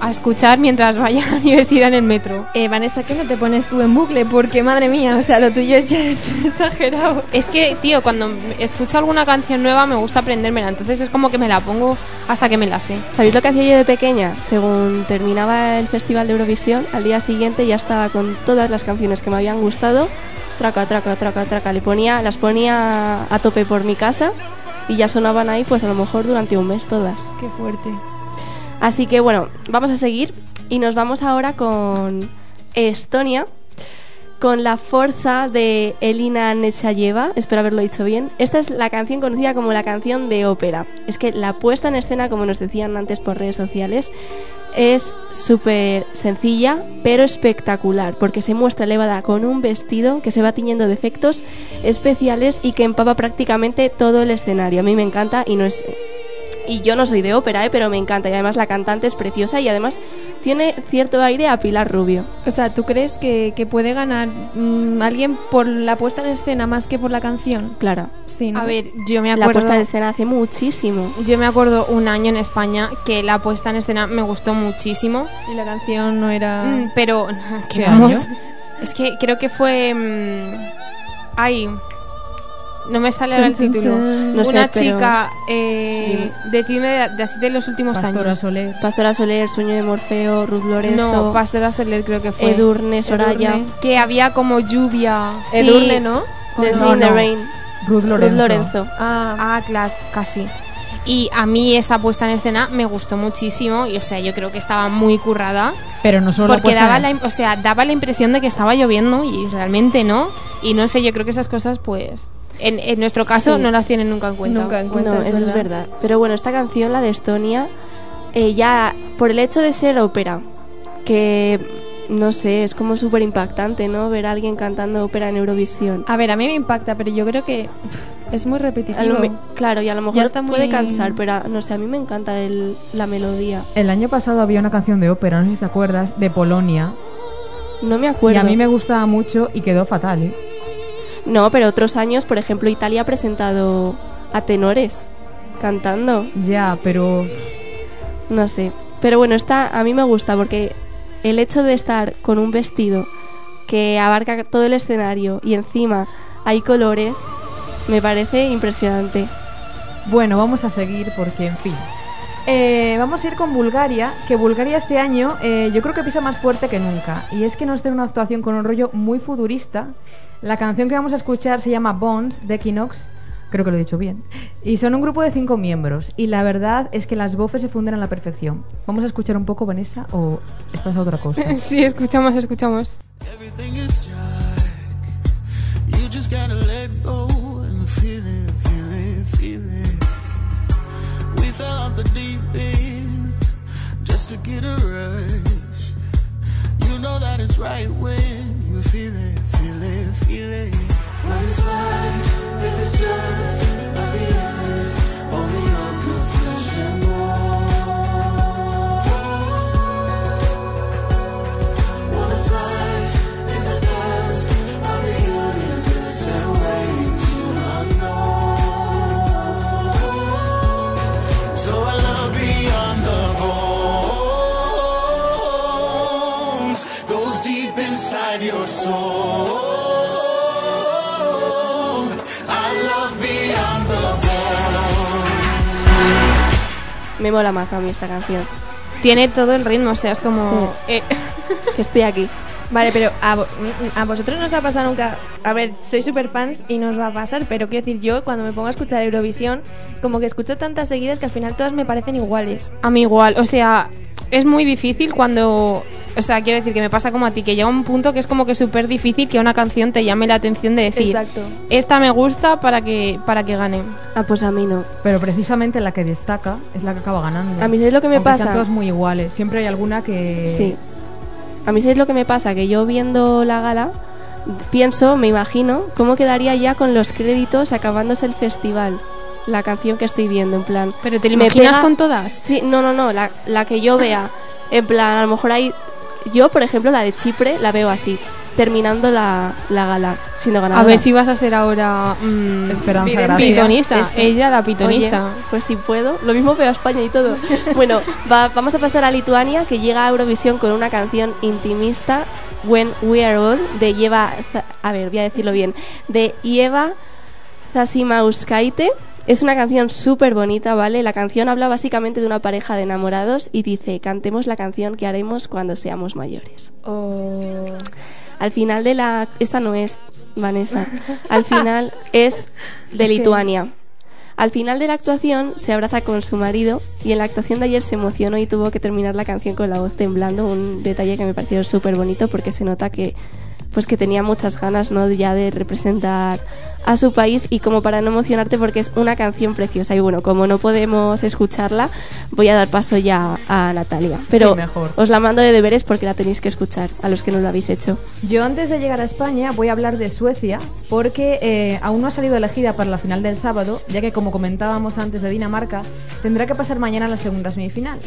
a escuchar mientras vaya a la universidad en el metro. Eh, Vanessa, ¿qué no te pones tú en bucle? Porque, madre mía, o sea, lo tuyo ya es exagerado. Es que, tío, cuando escucho alguna canción nueva me gusta aprendérmela, entonces es como que me la pongo hasta que me la sé. ¿Sabéis lo que hacía yo de pequeña? Según terminaba el Festival de Eurovisión, al día siguiente ya estaba con todas las canciones que me habían gustado. Traca, traca, traca, traca. Le ponía, las ponía a tope por mi casa y ya sonaban ahí, pues a lo mejor durante un mes todas. Qué fuerte. Así que bueno, vamos a seguir y nos vamos ahora con Estonia, con la fuerza de Elina Nechayeva, espero haberlo dicho bien. Esta es la canción conocida como la canción de ópera. Es que la puesta en escena, como nos decían antes por redes sociales, es súper sencilla, pero espectacular, porque se muestra elevada con un vestido que se va tiñendo de efectos especiales y que empapa prácticamente todo el escenario. A mí me encanta y no es y yo no soy de ópera, ¿eh? pero me encanta. Y además la cantante es preciosa y además tiene cierto aire a Pilar Rubio. O sea, ¿tú crees que, que puede ganar mm, alguien por la puesta en escena más que por la canción? Clara. Sí, ¿no? A ver, yo me La acuerdo... puesta en escena hace muchísimo. Yo me acuerdo un año en España que la puesta en escena me gustó muchísimo, Y la canción no era... Mm, pero ¿Qué vamos, año? es que creo que fue mm, ay, no me sale ahora el Chun, título. chun. No sé, Una pero- chica, eh, de, de así de los últimos Pastora años. Soler. Pastora Soler, Sueño de Morfeo, Ruth Lorenzo, No, Pastora Soler creo que fue. Edurne, Soraya, Edurne. Que había como lluvia. Sí. Edurne, ¿no? The No, Sea in the no. Rain, Ruth Lorenzo. Ruth Lorenzo. Ah, Ah, claro, casi. Y a mí esa puesta en escena me gustó muchísimo y o sea, yo creo que estaba muy currada Pero no solo porque daba la, o sea, daba la impresión de que estaba lloviendo y realmente no. Y no sé, yo creo que esas cosas pues en, en nuestro caso Sí. no las tienen nunca en cuenta. Nunca en cuenta. No, es eso es verdad. verdad. Pero bueno, esta canción, la de Estonia, eh, ya por el hecho de ser ópera, que no sé, es como súper impactante, ¿no? Ver a alguien cantando ópera en Eurovisión. A ver, a mí me impacta, pero yo creo que Es muy repetitivo. me- claro, y a lo mejor está muy- puede cansar, pero a- no sé, a mí me encanta el, la melodía. El año pasado había una canción de ópera, no sé si te acuerdas, de Polonia. No me acuerdo. Y a mí me gustaba mucho y quedó fatal, ¿eh? No, pero otros años, por ejemplo, Italia ha presentado a tenores cantando. Ya, pero No sé. Pero bueno, esta a mí me gusta porque el hecho de estar con un vestido que abarca todo el escenario y encima hay colores, me parece impresionante. Bueno, vamos a seguir porque, en fin. Eh, vamos a ir con Bulgaria, que Bulgaria este año eh, yo creo que pisa más fuerte que nunca. Y es que nos trae una actuación con un rollo muy futurista. La canción que vamos a escuchar se llama Bones de Equinox, creo que lo he dicho bien. Y son un grupo de cinco miembros. Y la verdad es que las voces se funden a la perfección. ¿Vamos a escuchar un poco, Vanessa, o esta es otra cosa? Sí, escuchamos, escuchamos. It's right when you feel it, feel it, feel it. What is life if it's just inside your soul. I love beyond the bones. Me mola más a mí esta canción. Tiene todo el ritmo, o sea, es como... eh, Que estoy aquí. Vale, pero a, vo- a vosotros no os ha pasado nunca. A ver, soy super fans y nos va a pasar, pero quiero decir, yo cuando me pongo a escuchar Eurovisión, como que escucho tantas seguidas que al final todas me parecen iguales. A mí igual, o sea, es muy difícil cuando. O sea, quiero decir que me pasa como a ti, que llega un punto que es como que súper difícil que una canción te llame la atención de decir. Exacto. Esta me gusta para que, para que gane. Ah, pues a mí no. Pero precisamente la que destaca es la que acaba ganando. A mí, ¿sabes lo que me Aunque sean pasa? todas muy iguales. Siempre hay alguna que... Sí. A mí sabéis lo que me pasa, que yo viendo la gala pienso, me imagino, cómo quedaría ya con los créditos acabándose el festival. La canción que estoy viendo, en plan. Pero te lo imaginas pega- con todas. Sí, no, no, no, la, la que yo vea. En plan, a lo mejor hay. Yo, por ejemplo, la de Chipre la veo así, terminando la, la gala, siendo ganadora. A ver si vas a ser ahora. mm, Esperanza. Pitonisa. Eso. Ella la pitonisa. Oye, pues si puedo, lo mismo veo a España y todo. bueno, va- vamos a pasar a Lituania, que llega a Eurovisión con una canción intimista, When We Are Old, de Yeva, Za- a ver, voy a decirlo bien, de Ieva Zasimauskaite. Es una canción súper bonita, ¿vale? La canción habla básicamente de una pareja de enamorados y dice, cantemos la canción que haremos cuando seamos mayores. Al final de la... Esta no es, Vanessa. Al final es de Lituania. Al final de la actuación se abraza con su marido y en la actuación de ayer se emocionó y tuvo que terminar la canción con la voz temblando, un detalle que me pareció súper bonito porque se nota que pues que tenía muchas ganas no ya de representar a su país y como para no emocionarte porque es una canción preciosa y bueno como no podemos escucharla voy a dar paso ya a Natalia pero Sí, mejor. os la mando de deberes porque la tenéis que escuchar a los que no lo habéis hecho Yo antes de llegar a España voy a hablar de Suecia porque eh, aún no ha salido elegida para la final del sábado, ya que como comentábamos antes de Dinamarca, tendrá que pasar mañana a la segunda semifinal.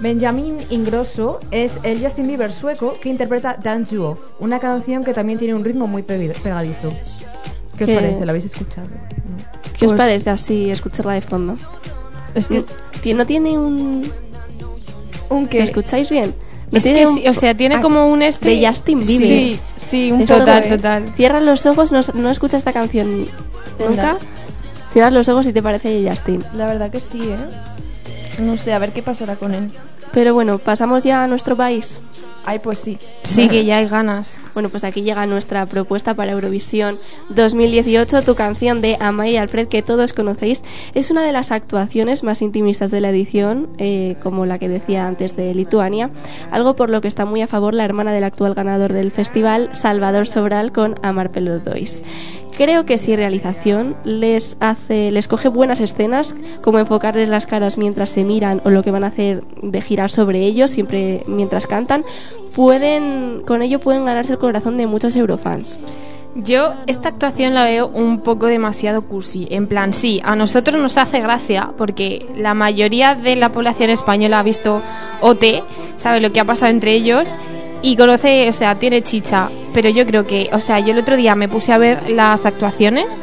Benjamin Ingrosso es el Justin Bieber sueco que interpreta Dance You Off, una canción que también tiene un ritmo muy pegadizo. ¿Qué os Que- parece? ¿La habéis escuchado? ¿qué os Pues- parece así escucharla de fondo? Es que. ¿No tiene un... ¿Un ¿Lo qué? escucháis bien? ¿No Es tiene que un- sí, o sea, tiene Ah, como un este. de Justin Bieber. Sí, sí, un total, ¿eh? total. Cierras los ojos, no, no escuchas esta canción nunca. Cierras los ojos y te parece Justin. La verdad que sí, ¿eh? No sé, a ver qué pasará con él. Pero bueno, pasamos ya a nuestro país. Ay, pues sí. Sí, que ya hay ganas. Bueno, pues aquí llega nuestra propuesta para Eurovisión 2018. Tu canción de Amaya y Alfred, que todos conocéis, es una de las actuaciones más intimistas de la edición, eh, como la que decía antes de Lituania. Algo por lo que está muy a favor la hermana del actual ganador del festival, Salvador Sobral, con Amar Pelos Dois. Creo que si realización les hace, les coge buenas escenas, como enfocarles las caras mientras se miran o lo que van a hacer de girar sobre ellos siempre mientras cantan, pueden, con ello pueden ganarse el corazón de muchos eurofans. Yo esta actuación la veo un poco demasiado cursi. En plan, sí, a nosotros nos hace gracia porque la mayoría de la población española ha visto OT, sabe lo que ha pasado entre ellos y conoce, o sea, tiene chicha. Pero yo creo que, o sea, yo el otro día me puse a ver las actuaciones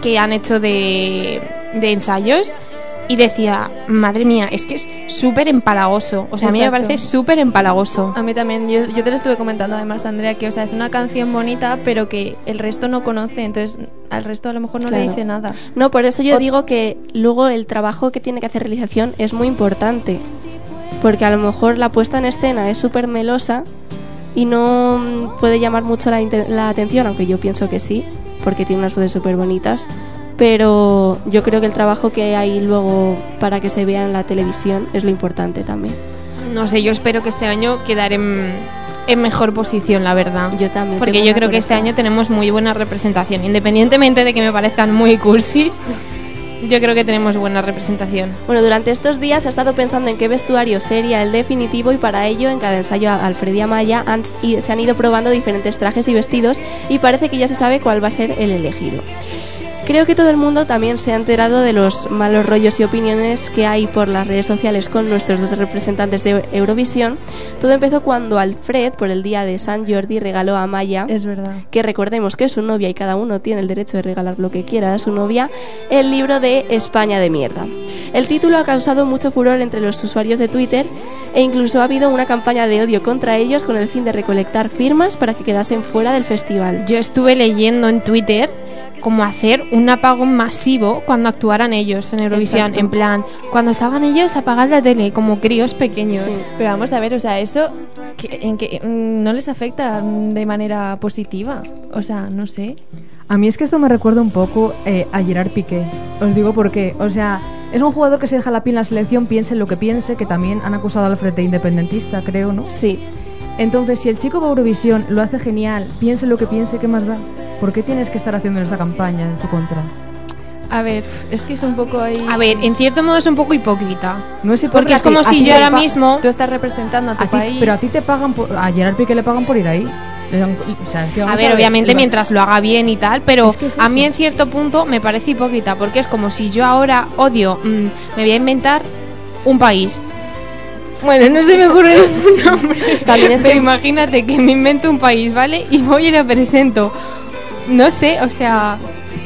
que han hecho de, de ensayos y decía, madre mía, es que es súper empalagoso. O sea, a mí me parece súper empalagoso. A mí también, yo, yo te lo estuve comentando además, Andrea, que o sea, es una canción bonita, pero que el resto no conoce, entonces al resto a lo mejor no le dice nada. No, por eso yo digo que luego el trabajo que tiene que hacer realización es muy importante. Porque a lo mejor la puesta en escena es súper melosa y no puede llamar mucho la, la atención, aunque yo pienso que sí, porque tiene unas voces súper bonitas. Pero yo creo que el trabajo que hay luego para que se vea en la televisión es lo importante también. No sé, yo espero que este año quedar en, en mejor posición, la verdad. Yo también. Porque yo creo que este año tenemos muy buena representación. Independientemente de que me parezcan muy cursis, yo creo que tenemos buena representación. Bueno, durante estos días he estado pensando en qué vestuario sería el definitivo y para ello en cada ensayo Alfred y Amaya han- y se han ido probando diferentes trajes y vestidos y parece que ya se sabe cuál va a ser el elegido. Creo que todo el mundo también se ha enterado de los malos rollos y opiniones que hay por las redes sociales con nuestros dos representantes de Eurovisión. Todo empezó cuando Alfred, por el día de San Jordi, regaló a Amaya Es verdad. que recordemos que es su novia y cada uno tiene el derecho de regalar lo que quiera a su novia, el libro de España de mierda. El título ha causado mucho furor entre los usuarios de Twitter e incluso ha habido una campaña de odio contra ellos con el fin de recolectar firmas para que quedasen fuera del festival. Yo estuve leyendo en Twitter cómo hacer un apagón masivo cuando actuaran ellos en Eurovisión. Exacto. En plan, cuando salgan ellos, apagad la tele, como críos pequeños. Sí. Pero vamos a ver, o sea, eso que, en que mm, no les afecta de manera positiva. O sea, no sé. A mí es que esto me recuerda un poco eh, a Gerard Piqué. Os digo por qué. O sea, es un jugador que se deja la piel en la selección, piense lo que piense, que también han acusado al Alfred de independentista, creo, ¿no? Sí, Entonces, si el chico va a Eurovisión, lo hace genial, piense lo que piense, ¿qué más da? ¿Por qué tienes que estar haciendo esta campaña en tu contra? A ver, es que es un poco ahí... A ver, en cierto modo es un poco hipócrita. No es Porque es hipócrita, como si yo ahora mismo... Tú estás representando a tu a ti- país. pero a ti te pagan por, a Gerard Piqué le pagan por ir ahí. O sea, es que A ver, obviamente el- mientras lo haga bien y tal, pero Es que es a mí en cierto punto me parece hipócrita, porque es como si yo ahora odio, mm, me voy a inventar un país. Bueno, no se me ocurre ningún nombre. También es pero que- imagínate que me invento un país, ¿vale? Y voy y lo presento. No sé, o sea,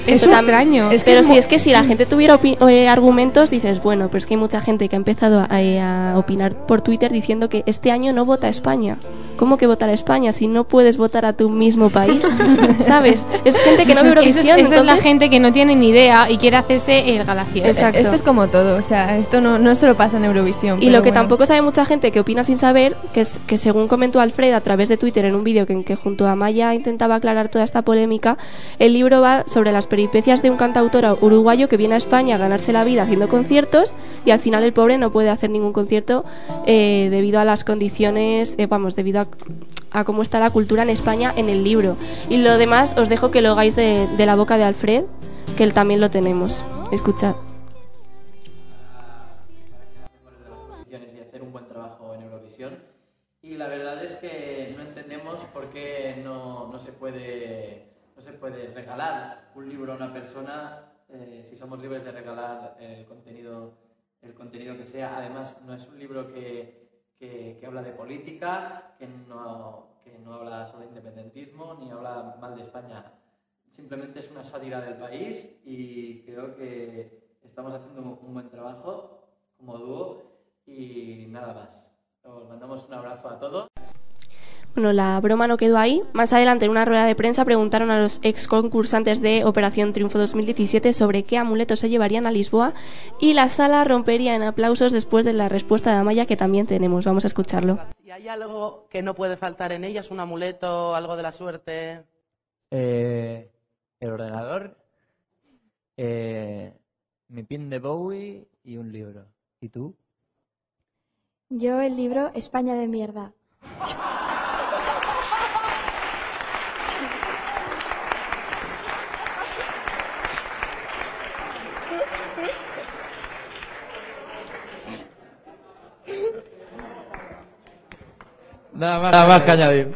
es Eso tam- extraño. es que pero es si es que si la gente tuviera eh, argumentos, dices, bueno, pero es que hay mucha gente que ha empezado a, eh, a opinar por Twitter diciendo que este año no vota a España. ¿Cómo que votar a España si no puedes votar a tu mismo país? ¿Sabes? Es gente que no ve es- Eurovisión. esa es la gente que no tiene ni idea y quiere hacerse el gracioso. Exacto. Esto es como todo, o sea, esto no, no solo pasa en Eurovisión. Y pero lo que bueno. tampoco sabe mucha gente que opina sin saber, que es que según comentó Alfred a través de Twitter en un vídeo que, en que junto a Maya intentaba aclarar toda esta polémica, el libro va sobre las peripecias de un cantautor uruguayo que viene a España a ganarse la vida haciendo conciertos y al final el pobre no puede hacer ningún concierto eh, debido a las condiciones, eh, vamos, debido a, cómo está la cultura en España en el libro. Y lo demás os dejo que lo hagáis de, la boca de Alfred, que él también lo tenemos. Escuchad. y la verdad es que no entendemos por qué no, se, puede, puede regalar un libro a una persona eh, si somos libres de regalar el contenido, el contenido que sea. Además, no es un libro que, que, que habla de política, que no, que no habla sobre independentismo, ni habla mal de España. Simplemente es una sátira del país y creo que estamos haciendo un buen trabajo como dúo y nada más. Os mandamos un abrazo a todos. Bueno, la broma no quedó ahí. Más adelante, en una rueda de prensa, preguntaron a los ex concursantes de Operación Triunfo 2017 sobre qué amuletos se llevarían a Lisboa y la sala rompería en aplausos después de la respuesta de Amaya que también tenemos. Vamos a escucharlo. Si hay algo que no puede faltar en ella, es un amuleto, algo de la suerte. Eh, el ordenador, eh, mi pin de Bowie y un libro. ¿Y tú? Yo el libro España de mierda. Nada más, nada más que añadir.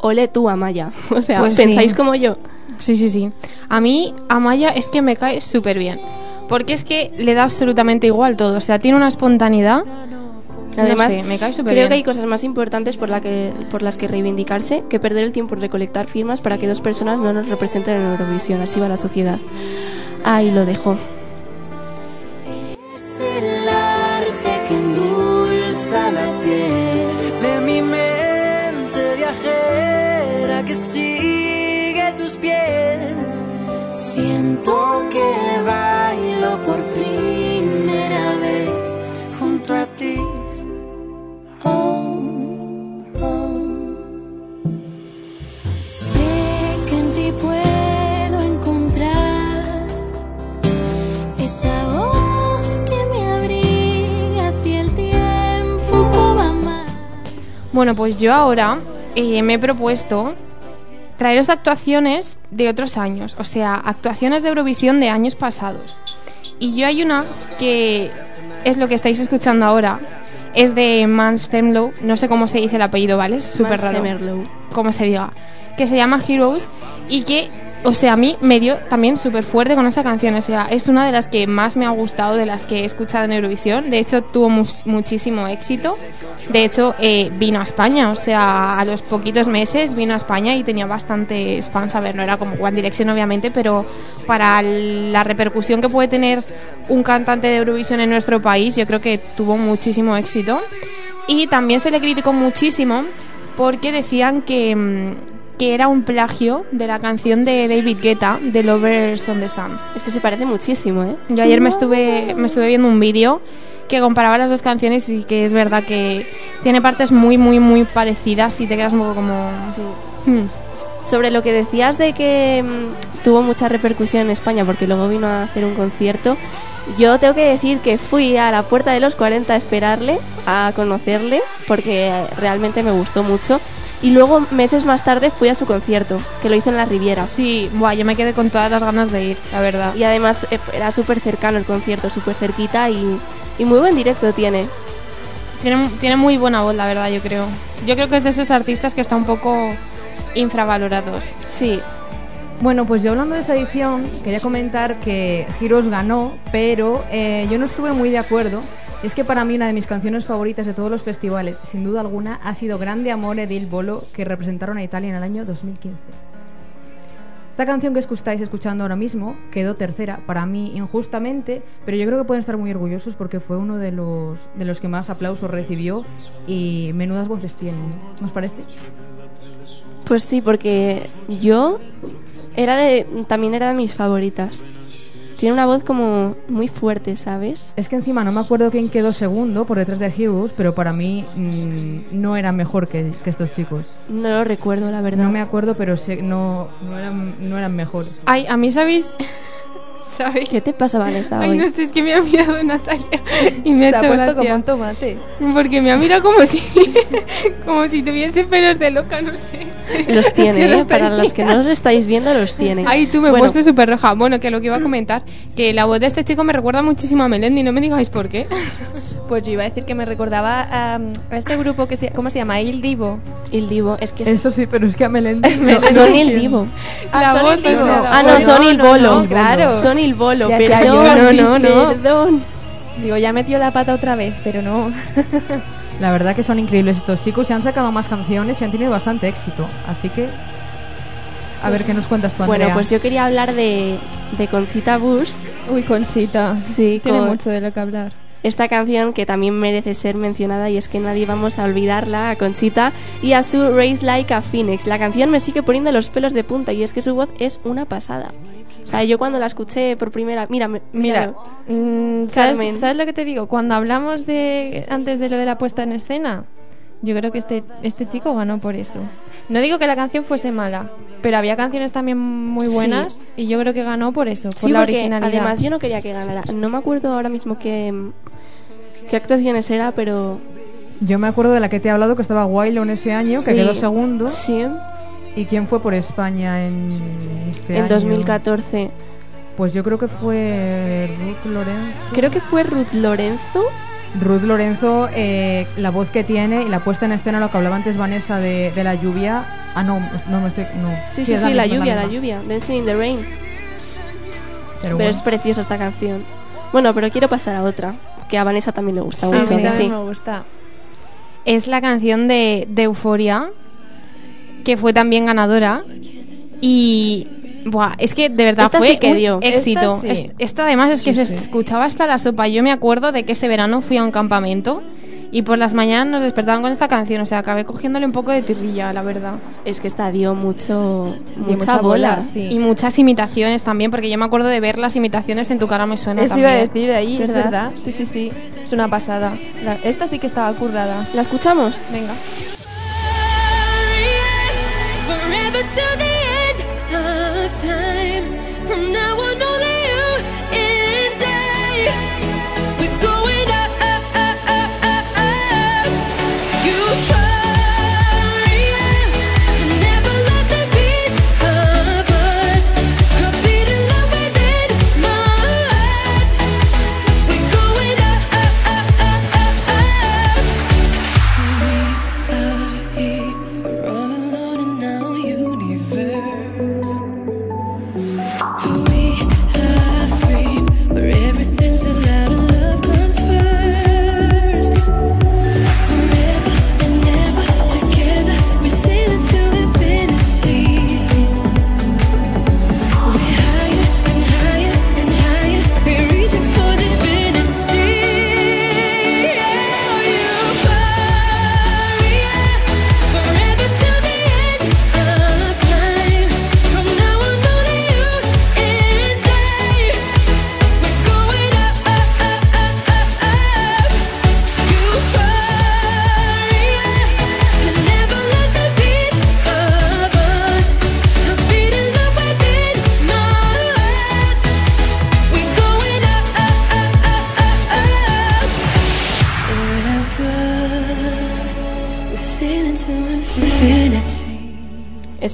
ole tú, Amaya. O sea, Pues ¿pensáis sí. como yo? Sí, sí, sí. A mí, Amaya es que me cae súper bien. Porque es que le da absolutamente igual todo. O sea, tiene una espontaneidad. Además, No sé, me cae creo bien. que hay cosas más importantes por, la que, por las que reivindicarse que perder el tiempo en recolectar firmas para que dos personas no nos representen en Eurovisión. Así va la sociedad. Ahí lo dejo. Pues yo ahora eh, me he propuesto traeros actuaciones de otros años, o sea, actuaciones de Eurovisión de años pasados. Y yo hay una que es lo que estáis escuchando ahora, es de Mans Zemlow, no sé cómo se dice el apellido, ¿vale? Es súper raro. Zemmerlow. Como se diga. Que se llama Heroes y que, o sea, a mí me dio también súper fuerte con esa canción. O sea, es una de las que más me ha gustado, de las que he escuchado en Eurovisión. De hecho, tuvo muchísimo éxito. De hecho, eh, vino a España. O sea, a los poquitos meses vino a España y tenía bastantes fans. A ver, no era como One Direction, obviamente, pero para la repercusión que puede tener un cantante de Eurovisión en nuestro país, yo creo que tuvo muchísimo éxito. Y también se le criticó muchísimo porque decían que, mm, que era un plagio de la canción de David Guetta, de Lovers on the Sun. Es que se parece muchísimo, ¿eh? Yo ayer me estuve, me estuve viendo un vídeo que comparaba las dos canciones y que es verdad que tiene partes muy, muy, muy parecidas y te quedas un poco como... Hmm. Sobre lo que decías de que mm, tuvo mucha repercusión en España porque luego vino a hacer un concierto, yo tengo que decir que fui a la puerta de los 40 a esperarle, a conocerle, porque realmente me gustó mucho. Y luego, meses más tarde, fui a su concierto, que lo hizo en la Riviera. Sí, buah, yo me quedé con todas las ganas de ir, la verdad. Y además eh, era súper cercano el concierto, súper cerquita y, y muy buen directo tiene. Tiene, tiene muy buena voz, la verdad, yo creo. Yo creo que es de esos artistas que está un poco infravalorados. Sí. Bueno, pues yo hablando de esa edición, quería comentar que Heroes ganó, pero eh, yo no estuve muy de acuerdo. Es que para mí una de mis canciones favoritas de todos los festivales, sin duda alguna, ha sido Grande Amore del Bolo, que representaron a Italia en el año 2015. Esta canción que estáis escuchando ahora mismo quedó tercera, para mí injustamente, pero yo creo que pueden estar muy orgullosos porque fue uno de los, de los que más aplausos recibió y menudas voces tienen. ¿Nos parece? Pues sí, porque yo era de, también era de mis favoritas. Tiene una voz como muy fuerte, ¿sabes? Es que encima no me acuerdo quién quedó segundo por detrás de Heroes, pero para mí mm, no era mejor que, que estos chicos. No lo recuerdo, la verdad. No me acuerdo, pero sé- no, no, eran, no eran mejores. Ay, a mí, ¿sabéis? ¿Sabéis? ¿Qué te pasa, Vanessa, Ay, hoy? no sé, es que me ha mirado Natalia y me ha Se ha hecho puesto gracia. como un tomate. Porque me ha mirado como si, como si tuviese pelos de loca, no sé. Los Es que tiene, ¿eh? estoy Para los que no los estáis viendo, los tiene. Ay, tú me he Bueno, puesto súper roja. Bueno, que lo que iba a comentar, que la voz de este chico me recuerda muchísimo a Melendi, no me digáis por qué. Pues yo iba a decir que me recordaba a, a este grupo que se, ¿cómo se llama? Il Divo. Il Divo, es que Eso sí, pero es que a Melendi... no- son Il Divo. Ah, La son voz, Il Divo. o sea, Ah, no, son Il Bolo. no, claro. Son Il Bolo, Ya, perdón, no, no, no. perdón. Digo, ya metió la pata otra vez, pero no. La verdad que son increíbles estos chicos y han sacado más canciones y han tenido bastante éxito. Así que... A ver qué nos cuentas tú, Bueno, Andrea. pues yo quería hablar de, de Conchita Boost. Uy, Conchita. Sí, Tiene con mucho de lo que hablar. Esta canción que también merece ser mencionada y es que nadie vamos a olvidarla, a Conchita y a su Race Like a Phoenix. La canción me sigue poniendo los pelos de punta y es que su voz es una pasada. O sea, yo cuando la escuché por primera... Mira, Mira, mm, ¿sabes, Carmen. ¿sabes lo que te digo? Cuando hablamos de antes de lo de la puesta en escena, yo creo que este, este chico ganó por eso. No digo que la canción fuese mala, pero había canciones también muy Sí. buenas y yo creo que ganó por eso, por Sí, la porque originalidad. además yo no quería que ganara. No me acuerdo ahora mismo qué, qué actuaciones era, pero... Yo me acuerdo de la que te he hablado que estaba Wailon ese año, que quedó segundo. Sí, ¿Y quién fue por España en este en año? 2014. Pues yo creo que fue Ruth Lorenzo. Creo que fue Ruth Lorenzo Ruth Lorenzo, eh, la voz que tiene y la puesta en escena, lo que hablaba antes Vanessa de, de la lluvia. Ah, no, no me estoy. No. Sí, sí, sí, la, lluvia, la misma. lluvia. Dancing in the Rain. Pero, Pero bueno. es preciosa esta canción. Bueno, pero quiero pasar a otra, que a Vanessa también le gusta Sí, mucho. sí, también sí. me gusta. Es la canción de, de Euforia, que fue también ganadora. Y. Buah, es que de verdad Esta fue sí que dio. éxito. Esta sí. Esta además es que Sí, se escuchaba hasta la sopa. Yo me acuerdo de que ese verano fui a un campamento y por las mañanas nos despertaban con esta canción. O sea, acabé cogiéndole un poco de tirrilla, la verdad. Es que esta dio mucho, mucha, bola. Y muchas imitaciones también, porque yo me acuerdo de ver las imitaciones en tu cara me suena Eso también. iba a decir ahí, Es es verdad. Sí, sí, sí. Es una pasada. La- esta sí que estaba currada. ¿La escuchamos? Venga.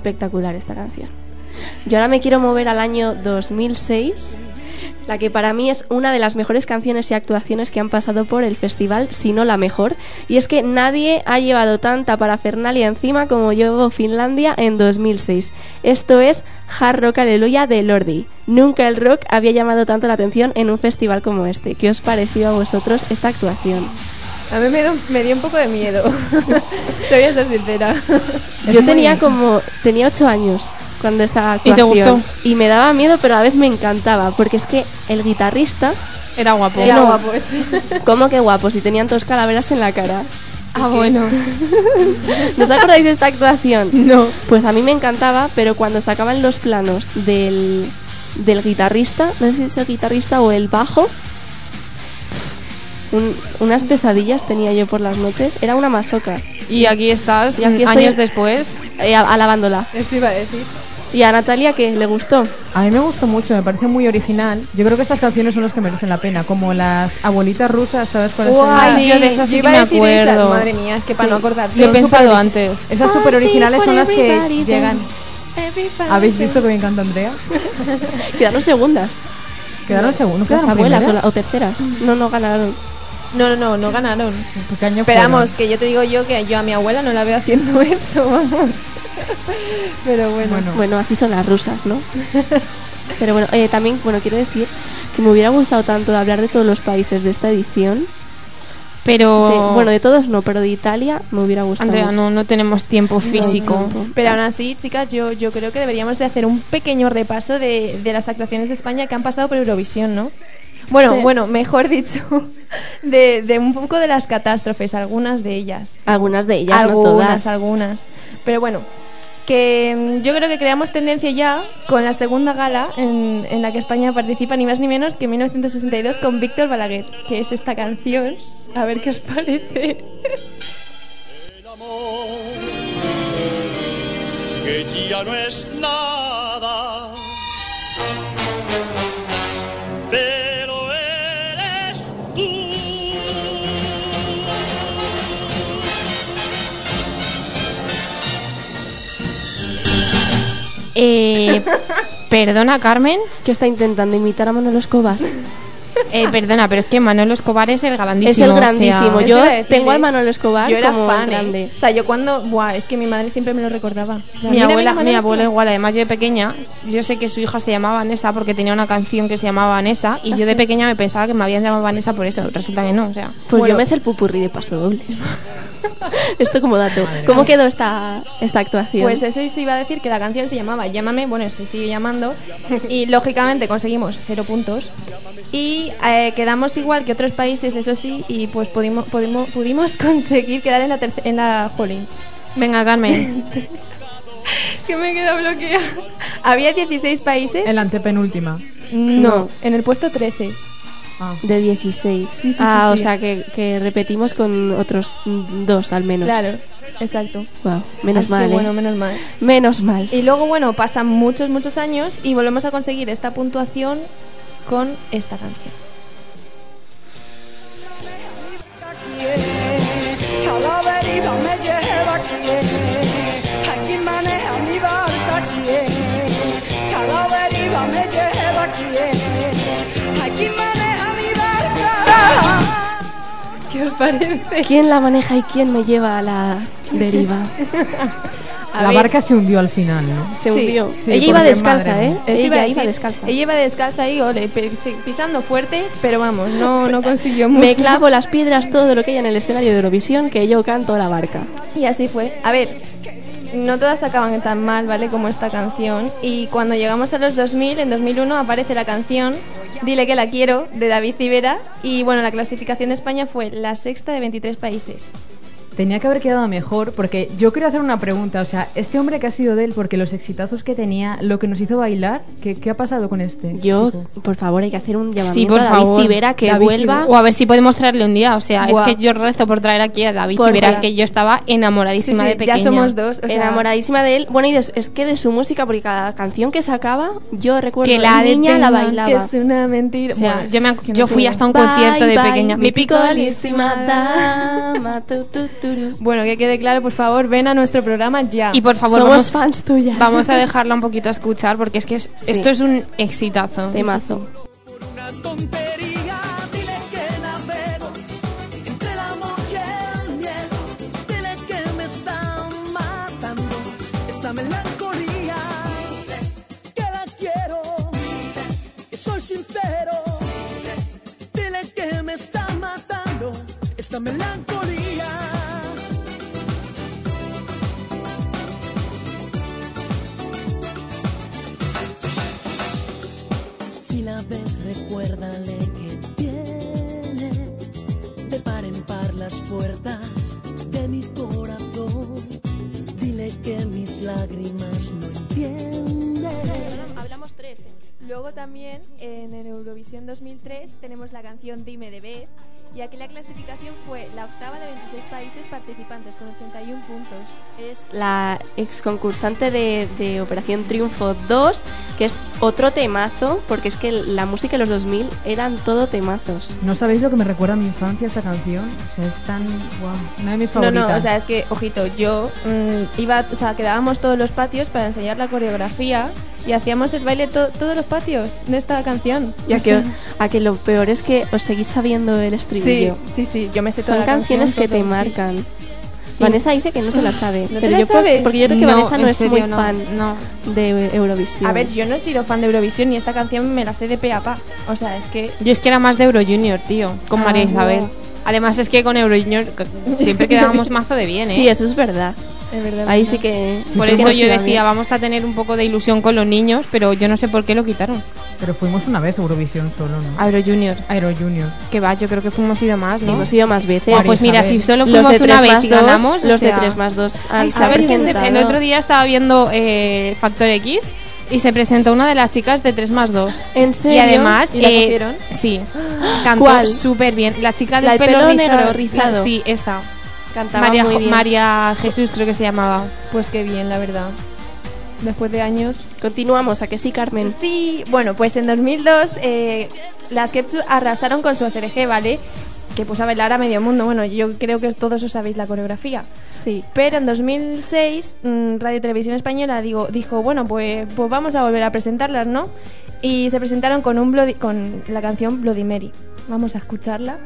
Espectacular esta canción. Yo ahora me quiero mover al año 2006, la que para mí es una de las mejores canciones y actuaciones que han pasado por el festival, si no la mejor. Y es que nadie ha llevado tanta parafernalia encima como llevó Finlandia en 2006. Esto es Hard Rock Aleluya de Lordi. Nunca el rock había llamado tanto la atención en un festival como este. ¿Qué os pareció a vosotros esta actuación? A mí me dio, me dio un poco de miedo. Te voy a ser sincera. Yo tenía como tenía ocho años cuando estaba ¿Y te gustó? y me daba miedo, pero a la vez me encantaba porque es que el guitarrista Era guapo. Era guapo, ¿Cómo que guapo? Si tenían dos calaveras en la cara. Ah, bueno. ¿No os acordáis de esta actuación? No. Pues a mí me encantaba, pero cuando sacaban los planos del, del guitarrista, no sé si es el guitarrista o el bajo, un- unas pesadillas tenía yo por las noches. Era una masoca. Y aquí estás, Y aquí estoy- años después. eh, alabándola. Eso iba a decir. ¿Y a Natalia que le gustó? A mí me gustó mucho, me parece muy original. Yo creo que estas canciones son las que merecen la pena, como las abuelitas rusas, ¿sabes cuáles son? Guay, las- yo de esas sí que me acuerdo. Madre mía, es que para no acordarte. Lo he pensado antes. Esas súper originales son las que llegan. ¿Habéis visto que bien canta Andrea? Quedaron segundas. Quedaron segundos, Las quedaron abuelas o, primeras. la- o terceras. No, no ganaron. No, no, no, no ganaron. Pues, ¿qué año Pero fueron? vamos, que yo te digo yo que yo a mi abuela no la veo haciendo eso, vamos. Pero bueno. Bueno. Bueno, así son las rusas, ¿no? Pero bueno, eh, también, bueno, quiero decir que me hubiera gustado tanto de hablar de todos los países de esta edición. Pero. De- bueno, de todos no, pero de Italia me hubiera gustado. Andrea, mucho. no, no tenemos tiempo físico. tiempo. Pero aún así, chicas, yo, yo creo que deberíamos de hacer un pequeño repaso de, de las actuaciones de España que han pasado por Eurovisión, ¿no? Bueno, Sí. bueno, mejor dicho, de, de un poco de las catástrofes, algunas de ellas. Algunas de ellas, algunas, no todas. algunas. Pero bueno, que mm, yo creo que creamos tendencia ya con la segunda gala en, en la que España participa ni más ni menos que en 1962 con Víctor Balaguer, que es esta canción. A ver qué os parece. que ya no es nada. Eh, perdona, Carmen. Que está intentando imitar a Manolo Escobar. Eh, perdona, pero es que Manolo Escobar es el grandísimo. Es el o sea- grandísimo. Yo a tengo al Manolo Escobar Yo era como fan, ¿eh? grande. O sea, yo cuando... Buah, es que mi madre siempre me lo recordaba. Mi abuela, mi abuela igual, además yo de pequeña, yo sé que su hija se llamaba Vanessa porque tenía una canción que se llamaba Vanessa y ¿Ah, yo de pequeña me pensaba que me habían llamado Vanessa por eso, resulta que no, o sea. Pues Bueno, yo me sé el pupurri de paso doble. Esto como dato. ¿Cómo quedó esta, esta actuación? Pues eso se iba a decir que la canción se llamaba Llámame, bueno, se sigue llamando y lógicamente conseguimos cero puntos y eh, quedamos igual que otros países, eso sí, y pues pudimos, pudimos, pudimos conseguir quedar en la terce- en la Jolín. Venga, Carmen. que me he quedado bloqueada. Había 16 países. En la antepenúltima. No, en el puesto 13. De 16. Sí, sí, ah, sí, o sí. sea que, que repetimos con otros dos al menos. Claro, exacto. Wow, menos Así que mal. ¿eh? Bueno, menos mal. Menos mal. Y luego, bueno, pasan muchos, muchos años y volvemos a conseguir esta puntuación con esta canción. Aquí, ¿Qué os parece? ¿Quién la maneja y quién me lleva a la deriva? A la ver. barca se hundió al final, ¿no? Se hundió. Sí, Ella iba descalza, madre ¿eh? Ella iba a iba descalza. Ella iba descalza y ole, pisando fuerte, pero vamos, no, no consiguió mucho. Me clavo las piedras, todo lo que hay en el escenario de Eurovisión, que yo canto la barca. Y así fue. A ver, no todas acaban tan mal, ¿vale? Como esta canción. Y cuando llegamos a los 2000, en 2001 aparece la canción Dile que la quiero, de David Civera. Y bueno, la clasificación de España fue la sexta de 23 países. Tenía que haber quedado mejor porque yo quiero hacer una pregunta. O sea, este hombre que ha sido de él, porque los exitazos que tenía, lo que nos hizo bailar, ¿qué, qué ha pasado con este? Yo, chico? por favor, hay que hacer un llamamiento Sí, por a David favor. Civera que David vuelva. O a ver si podemos traerle un día, o sea, es que yo rezo por traer aquí a David Por y verás favor. que yo estaba enamoradísima Sí, sí, de pequeña. ya somos dos. O sea, enamoradísima de él. Bueno, y de- es que de su música, porque cada canción que sacaba, yo recuerdo Que la niña la bailaba. Que es una mentira. O sea, Bueno, yo, me, es yo fui hasta un Bye, concierto de bye, pequeña. Mi picolísima dama. tu, tu, turu. Bueno, que quede claro, por favor, ven a nuestro programa ya. Y por favor, Somos vamos, fans tuyas. vamos a dejarla un poquito a escuchar porque es que es- Sí. esto es un exitazo. Temazo. Una tontería, dile que navego entre el amor y el miedo. Dile que me está matando esta melancolía. Que la quiero, que soy sincero. Dile que me está matando esta melancolía. La ves, recuérdale que tiene de par en par las puertas de mi corazón. Dile que mis lágrimas no entienden. Hablamos tres. Luego también en el Eurovisión 2003 tenemos la canción Dime de Beth y aquí la clasificación fue la octava de 26 países participantes con 81 puntos. Es La ex concursante de, de Operación Triunfo 2, que es otro temazo, porque es que la música de los 2000 eran todo temazos. ¿No sabéis lo que me recuerda a mi infancia esta canción? O sea, es tan... Wow, una de mis No, favoritas. no, o sea, es que, ojito, yo mm, iba, o sea, quedábamos todos los patios para enseñar la coreografía y hacíamos el baile to- todos los patios de esta canción. Ya que, a que lo peor es que os seguís sabiendo el estribillo. sí, sí, yo me sé toda Son la canciones canción, que te sí. Vanessa dice que no se la sabe. ¿No te pero la yo por- sabes? porque yo creo que No, Vanessa no en es serio, muy no, fan no. de Eurovisión. A ver, yo no he sido fan de Eurovisión y esta canción me la sé de pe a pa. O sea, es que Yo es que era más de Euro Junior, tío, con Ah, María no. Isabel. Además es que con Euro Junior c- siempre quedábamos mazo de bien, ¿eh? Sí, eso es verdad. Es verdad. Ahí sí que. Por sí que eso yo decía, bien. vamos a tener un poco de ilusión con los niños, pero yo no sé por qué lo quitaron. Pero fuimos una vez a Eurovisión solo, ¿no? A Euro Junior. Aero Junior. Que va, yo creo que fuimos ido más, ¿no? Hemos ido más veces. Ah, pues mira, si solo Los fuimos de una 3 vez más y 2, ganamos, o Los de sea- 3 más 2 Ay, ¿Sabes que se- el otro día estaba viendo eh, Factor X y se presentó una de las chicas de 3 más 2. ¿En Y serio? además, ¿Y la eh, cogieron? sí, cantó súper bien. La chica del La del pelo negro rizado- rizado. la- sí, esa. Cantaba María, muy Jo- bien. María Jesús creo que se llamaba. Pues qué bien, la verdad. Después de años. Continuamos, ¿a que sí, Carmen? Sí, bueno, pues en 2002 eh, las Kepsu arrasaron con su SRG, ¿vale? Que puso a bailar a medio mundo. Bueno, yo creo que todos os sabéis la coreografía. Sí. Pero en 2006 mm, Radio Televisión Española digo, dijo, bueno, pues, pues vamos a volver a presentarlas, ¿no? y se presentaron con, un Bloody- con la canción Bloody Mary. Vamos a escucharla.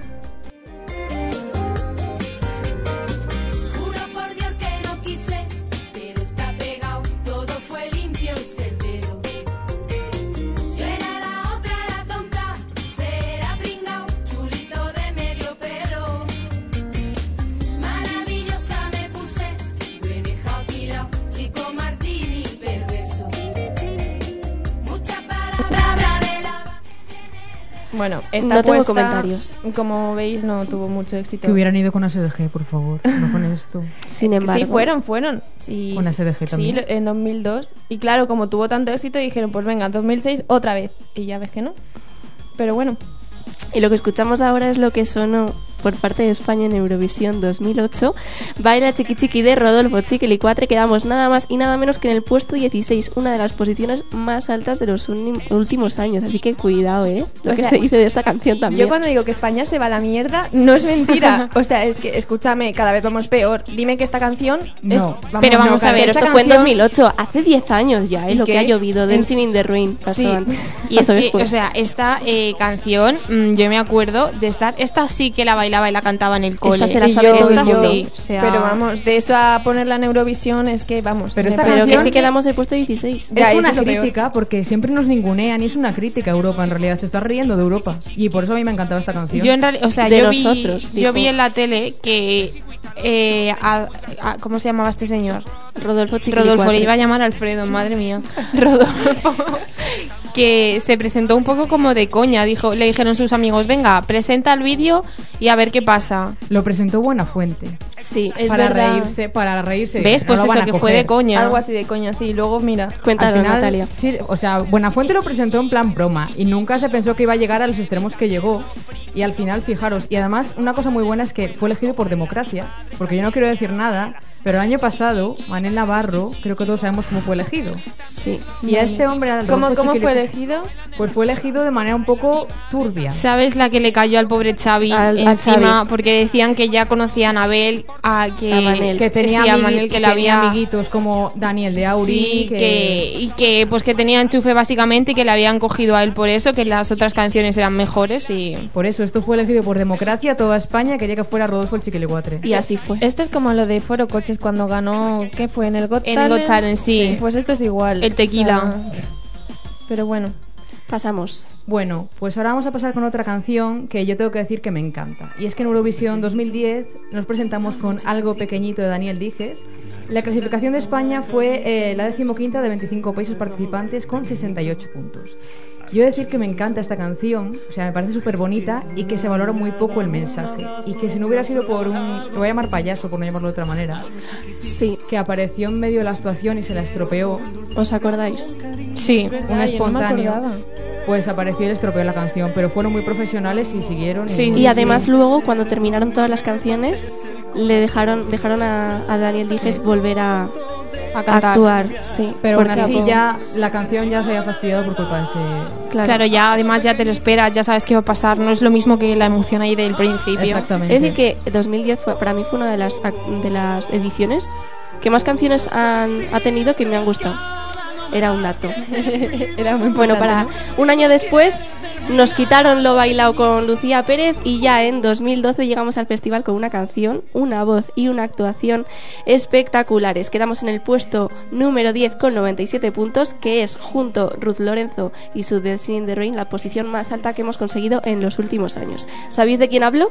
Bueno, esta No tengo puesta, comentarios. Como veis, no tuvo mucho éxito. Que hubieran ido con ASDG, por favor, no con esto. Sin embargo. Sí, fueron, fueron. Sí, Con SDG sí, también. lo- en 2002. Y claro, como tuvo tanto éxito, dijeron, pues venga, 2006 otra vez. Y ya ves que no. Pero bueno, Y lo que escuchamos ahora es lo que sonó por parte de España en Eurovisión 2008. Baila Chiqui Chiqui de Rodolfo Chiquilicuatre. Quedamos nada más y nada menos que en el puesto 16, una de las posiciones más altas de los últimos años. Así que cuidado, ¿eh? Lo O que sea, se dice de esta canción también. yo cuando digo que España se va a la mierda, no es mentira. o sea, es que, escúchame, cada vez vamos peor. Dime que esta canción es... No. pero vamos a ver, esto fue en canción- 2008, hace 10 años ya, ¿eh? ¿Y Lo que qué? ha llovido. En- Dancing in the Rain pasó Sí, antes. y es que, después. o sea, esta eh, canción, mm, yo me acuerdo de estar. Esta sí que la bailaba y la cantaba en el cole. se la Y sabe yo- todo el esta mundo. sí, o sea- Pero vamos, de eso a ponerla en Eurovisión es que, vamos... Pero esta Pero que sí quedamos en el puesto 16. Ya, es una es lo peor. crítica porque siempre nos ningunean y es una crítica a Europa en realidad. Te estás riendo de Europa. Y por eso a mí me encantaba esta canción. Yo en realidad, o sea, De yo vi, nosotros, yo dijo. vi en la tele que eh, a- a- ¿cómo se llamaba este señor? Rodolfo Chiquilicuatre. Rodolfo, le iba a llamar Alfredo, madre mía. Rodolfo. que se presentó un poco como de coña, dijo, le dijeron sus amigos, "Venga, presenta el vídeo y a ver qué pasa." Lo presentó Buena Fuente. Sí, Es para verdad. reírse, para reírse. ¿Ves? no Pues eso, que fue de coña. Algo así de coña, sí. Luego, mira... Cuéntalo, Al final, Natalia. Sí, o sea, Buenafuente lo presentó en plan broma y nunca se pensó que iba a llegar a los extremos que llegó. Y al final, fijaros, y además una cosa muy buena es que fue elegido por democracia, porque yo no quiero decir nada, pero el año pasado, Manel Navarro, creo que todos sabemos cómo fue elegido. Sí. Y a este hombre... al ¿Cómo, Rodolfo cómo fue elegido? Pues fue elegido de manera un poco turbia. ¿Sabes la que le cayó al pobre Xavi Al- a encima? Xavi. Porque decían que ya conocía a Anabel, a que, A Manel. que tenía, sí, a amigui- Manel, que le tenía había amiguitos como Daniel de Auri, Sí, que... y que pues que tenía enchufe básicamente y que le habían cogido a él por eso, que las otras canciones eran mejores y Por eso, esto fue elegido por democracia, toda España quería que fuera Rodolfo el Chiquilicuatre. Y así fue. Esto es como lo de Foro Coches cuando ganó, ¿qué fue? En el Got En el Got Talent, sí. Pues esto es igual. El tequila. O sea, pero bueno. Pasamos. Bueno, pues ahora vamos a pasar con otra canción que yo tengo que decir que me encanta. Y es que en Eurovisión 2010 nos presentamos con Algo Pequeñito de Daniel Dijes. La clasificación de España fue eh, la decimoquinta de 25 países participantes con 68 puntos. Yo decir que me encanta esta canción, o sea, me parece súper bonita y que se valora muy poco el mensaje. Y que si no hubiera sido por un, lo voy a llamar payaso por no llamarlo de otra manera, Sí. que apareció en medio de la actuación y se la estropeó, ¿Os acordáis? sí. un no me espontáneo, acordaba. pues apareció y le estropeó la canción, pero fueron muy profesionales y siguieron. Sí, Y además luego, cuando terminaron todas las canciones, le dejaron, dejaron a, a Daniel Dijes volver a, actuar. Sí, Pero aún así ya la canción ya se había fastidiado por culpa de ese... Claro. Claro. ya además ya te lo esperas, ya sabes qué va a pasar, no es lo mismo que la emoción ahí del principio. Exactamente. Es decir, que 2010 fue, para mí fue una de las, de las ediciones que más canciones han, ha tenido que me han gustado. Era un dato. Era muy Bueno, para ¿no? un año después nos quitaron lo bailado con Lucía Pérez y ya en 2012 llegamos al festival con una canción, una voz y una actuación espectaculares. Quedamos en el puesto número 10 con 97 puntos, que es junto Ruth Lorenzo y su Dancing in the Rain la posición más alta que hemos conseguido en los últimos años. ¿Sabéis de quién hablo?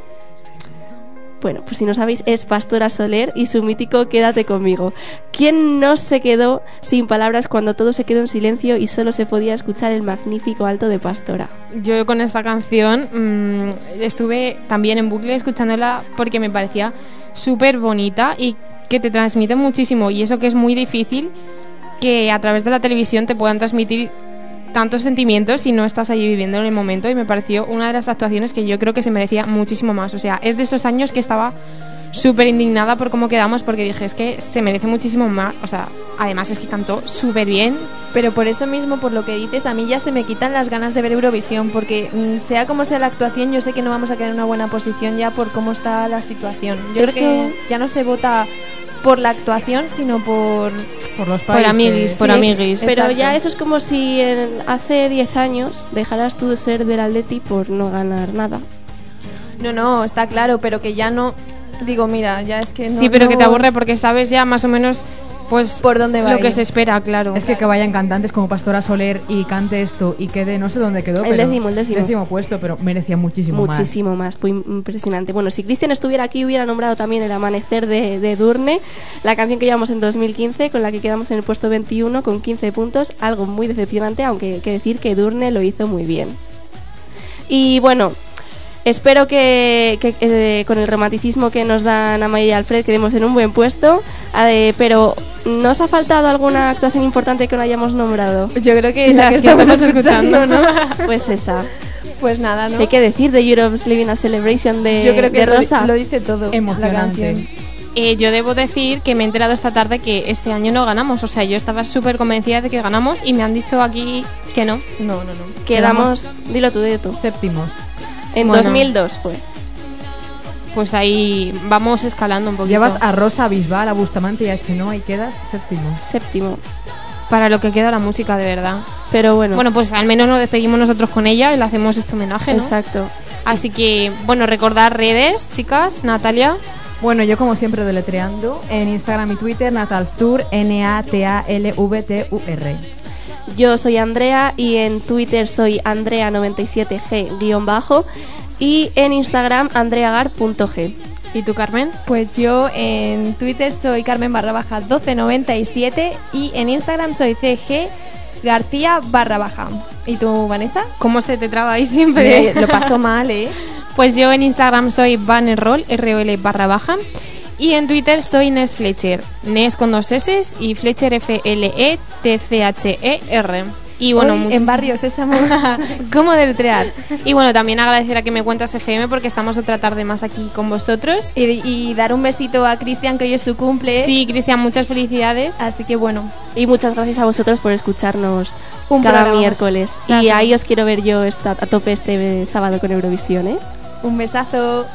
Bueno, pues si no sabéis, es Pastora Soler y su mítico Quédate conmigo. ¿Quién no se quedó sin palabras cuando todo se quedó en silencio y solo se podía escuchar el magnífico alto de Pastora? Yo con esta canción mm, estuve también en bucle escuchándola porque me parecía súper bonita y que te transmite muchísimo. Y eso que es muy difícil que a través de la televisión te puedan transmitir tantos sentimientos si no estás allí viviendo en el momento. Y me pareció una de las actuaciones que yo creo que se merecía muchísimo más. O sea, es de esos años que estaba súper indignada por cómo quedamos porque dije es que se merece muchísimo más. O sea, además es que cantó súper bien. Pero por eso mismo, por lo que dices, a mí ya se me quitan las ganas de ver Eurovisión, porque mm, sea como sea la actuación, yo sé que no vamos a quedar en una buena posición ya por cómo está la situación. Yo Eso- creo que ya no se vota por la actuación, sino por Por los Por países. amiguis, por Sí, amiguis. Pero Exacto. ya eso es como si en- hace 10 años dejaras tú de ser del Atleti por no ganar nada. No, no, está claro, pero que ya no. Digo, mira, ya es que no. sí, pero que te no- aburre porque sabes ya más o menos pues Por dónde va lo que se espera, claro. Es que que vayan cantantes como Pastora Soler y cante esto y quede, no sé dónde quedó, El pero décimo, el décimo. puesto, pero merecía muchísimo, más. Muchísimo más. fue impresionante. Bueno, si Cristian estuviera aquí hubiera nombrado también El Amanecer de, de Durne, la canción que llevamos en 2015, con la que quedamos en el puesto 21 con 15 puntos, algo muy decepcionante, aunque hay que decir que Durne lo hizo muy bien. Y bueno, espero que, que, eh, con el romanticismo que nos dan Amaya y Alfred quedemos en un buen puesto, eh, pero ¿nos ha faltado alguna actuación importante que no hayamos nombrado? Yo creo que La la que que estamos estamos escuchando, ¿no? Pues esa. Pues nada, ¿no? ¿Qué hay que decir de Europe's Living a Celebration de, Yo creo que de lo, Rosa? lo dice todo. Emocionante. La canción. Eh, yo debo decir que me he enterado esta tarde que ese año no ganamos. O sea, yo estaba súper convencida de que ganamos y me han dicho aquí que no. No, no, no. Quedamos, dilo tú, dilo tú. Séptimos. En Bueno. 2002 fue. Pues ahí vamos escalando un poquito. Llevas a Rosa, a Bisbal, a Bustamante y a Chenoa y quedas séptimo. Séptimo. Para lo que queda la música, de verdad. Pero bueno. Bueno, pues al menos nos despedimos nosotros con ella y le hacemos este homenaje, ¿no? Exacto. Así que, bueno, recordar redes, chicas, Natalia. Bueno, yo como siempre deletreando en Instagram y Twitter Nataltour, N-A-T-A-L-V-T-U-R. Yo soy Andrea y en Twitter soy Andrea97G-bajo y en Instagram andreagar.g. ¿Y tú, Carmen? Pues yo en Twitter soy Carmen barra baja 1297 y en Instagram soy CG García barra baja. ¿Y tú, Vanessa? ¿Cómo se te traba ahí siempre? Me- lo paso mal, ¿eh? Pues yo en Instagram soy Bannerroll, R-O-L barra baja. Y en Twitter soy Nes Fletcher. Nes con dos S y Fletcher E F-L-E-T-C-H-E-R. Y bueno, Hoy en muchísimas- Barrio Sésamo. ¿Cómo deletrear? Y bueno, también agradecer a que me cuentas FM porque estamos otra tarde más aquí con vosotros. Y, y dar un besito a Cristian, que hoy es su cumple. Sí, Cristian, muchas felicidades. Así que bueno, Y muchas gracias a vosotros por escucharnos Un cada programa miércoles. Y ahí os quiero ver yo esta, a tope este sábado con Eurovisión, ¿eh? un besazo.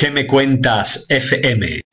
¿Qué me cuentas, FM?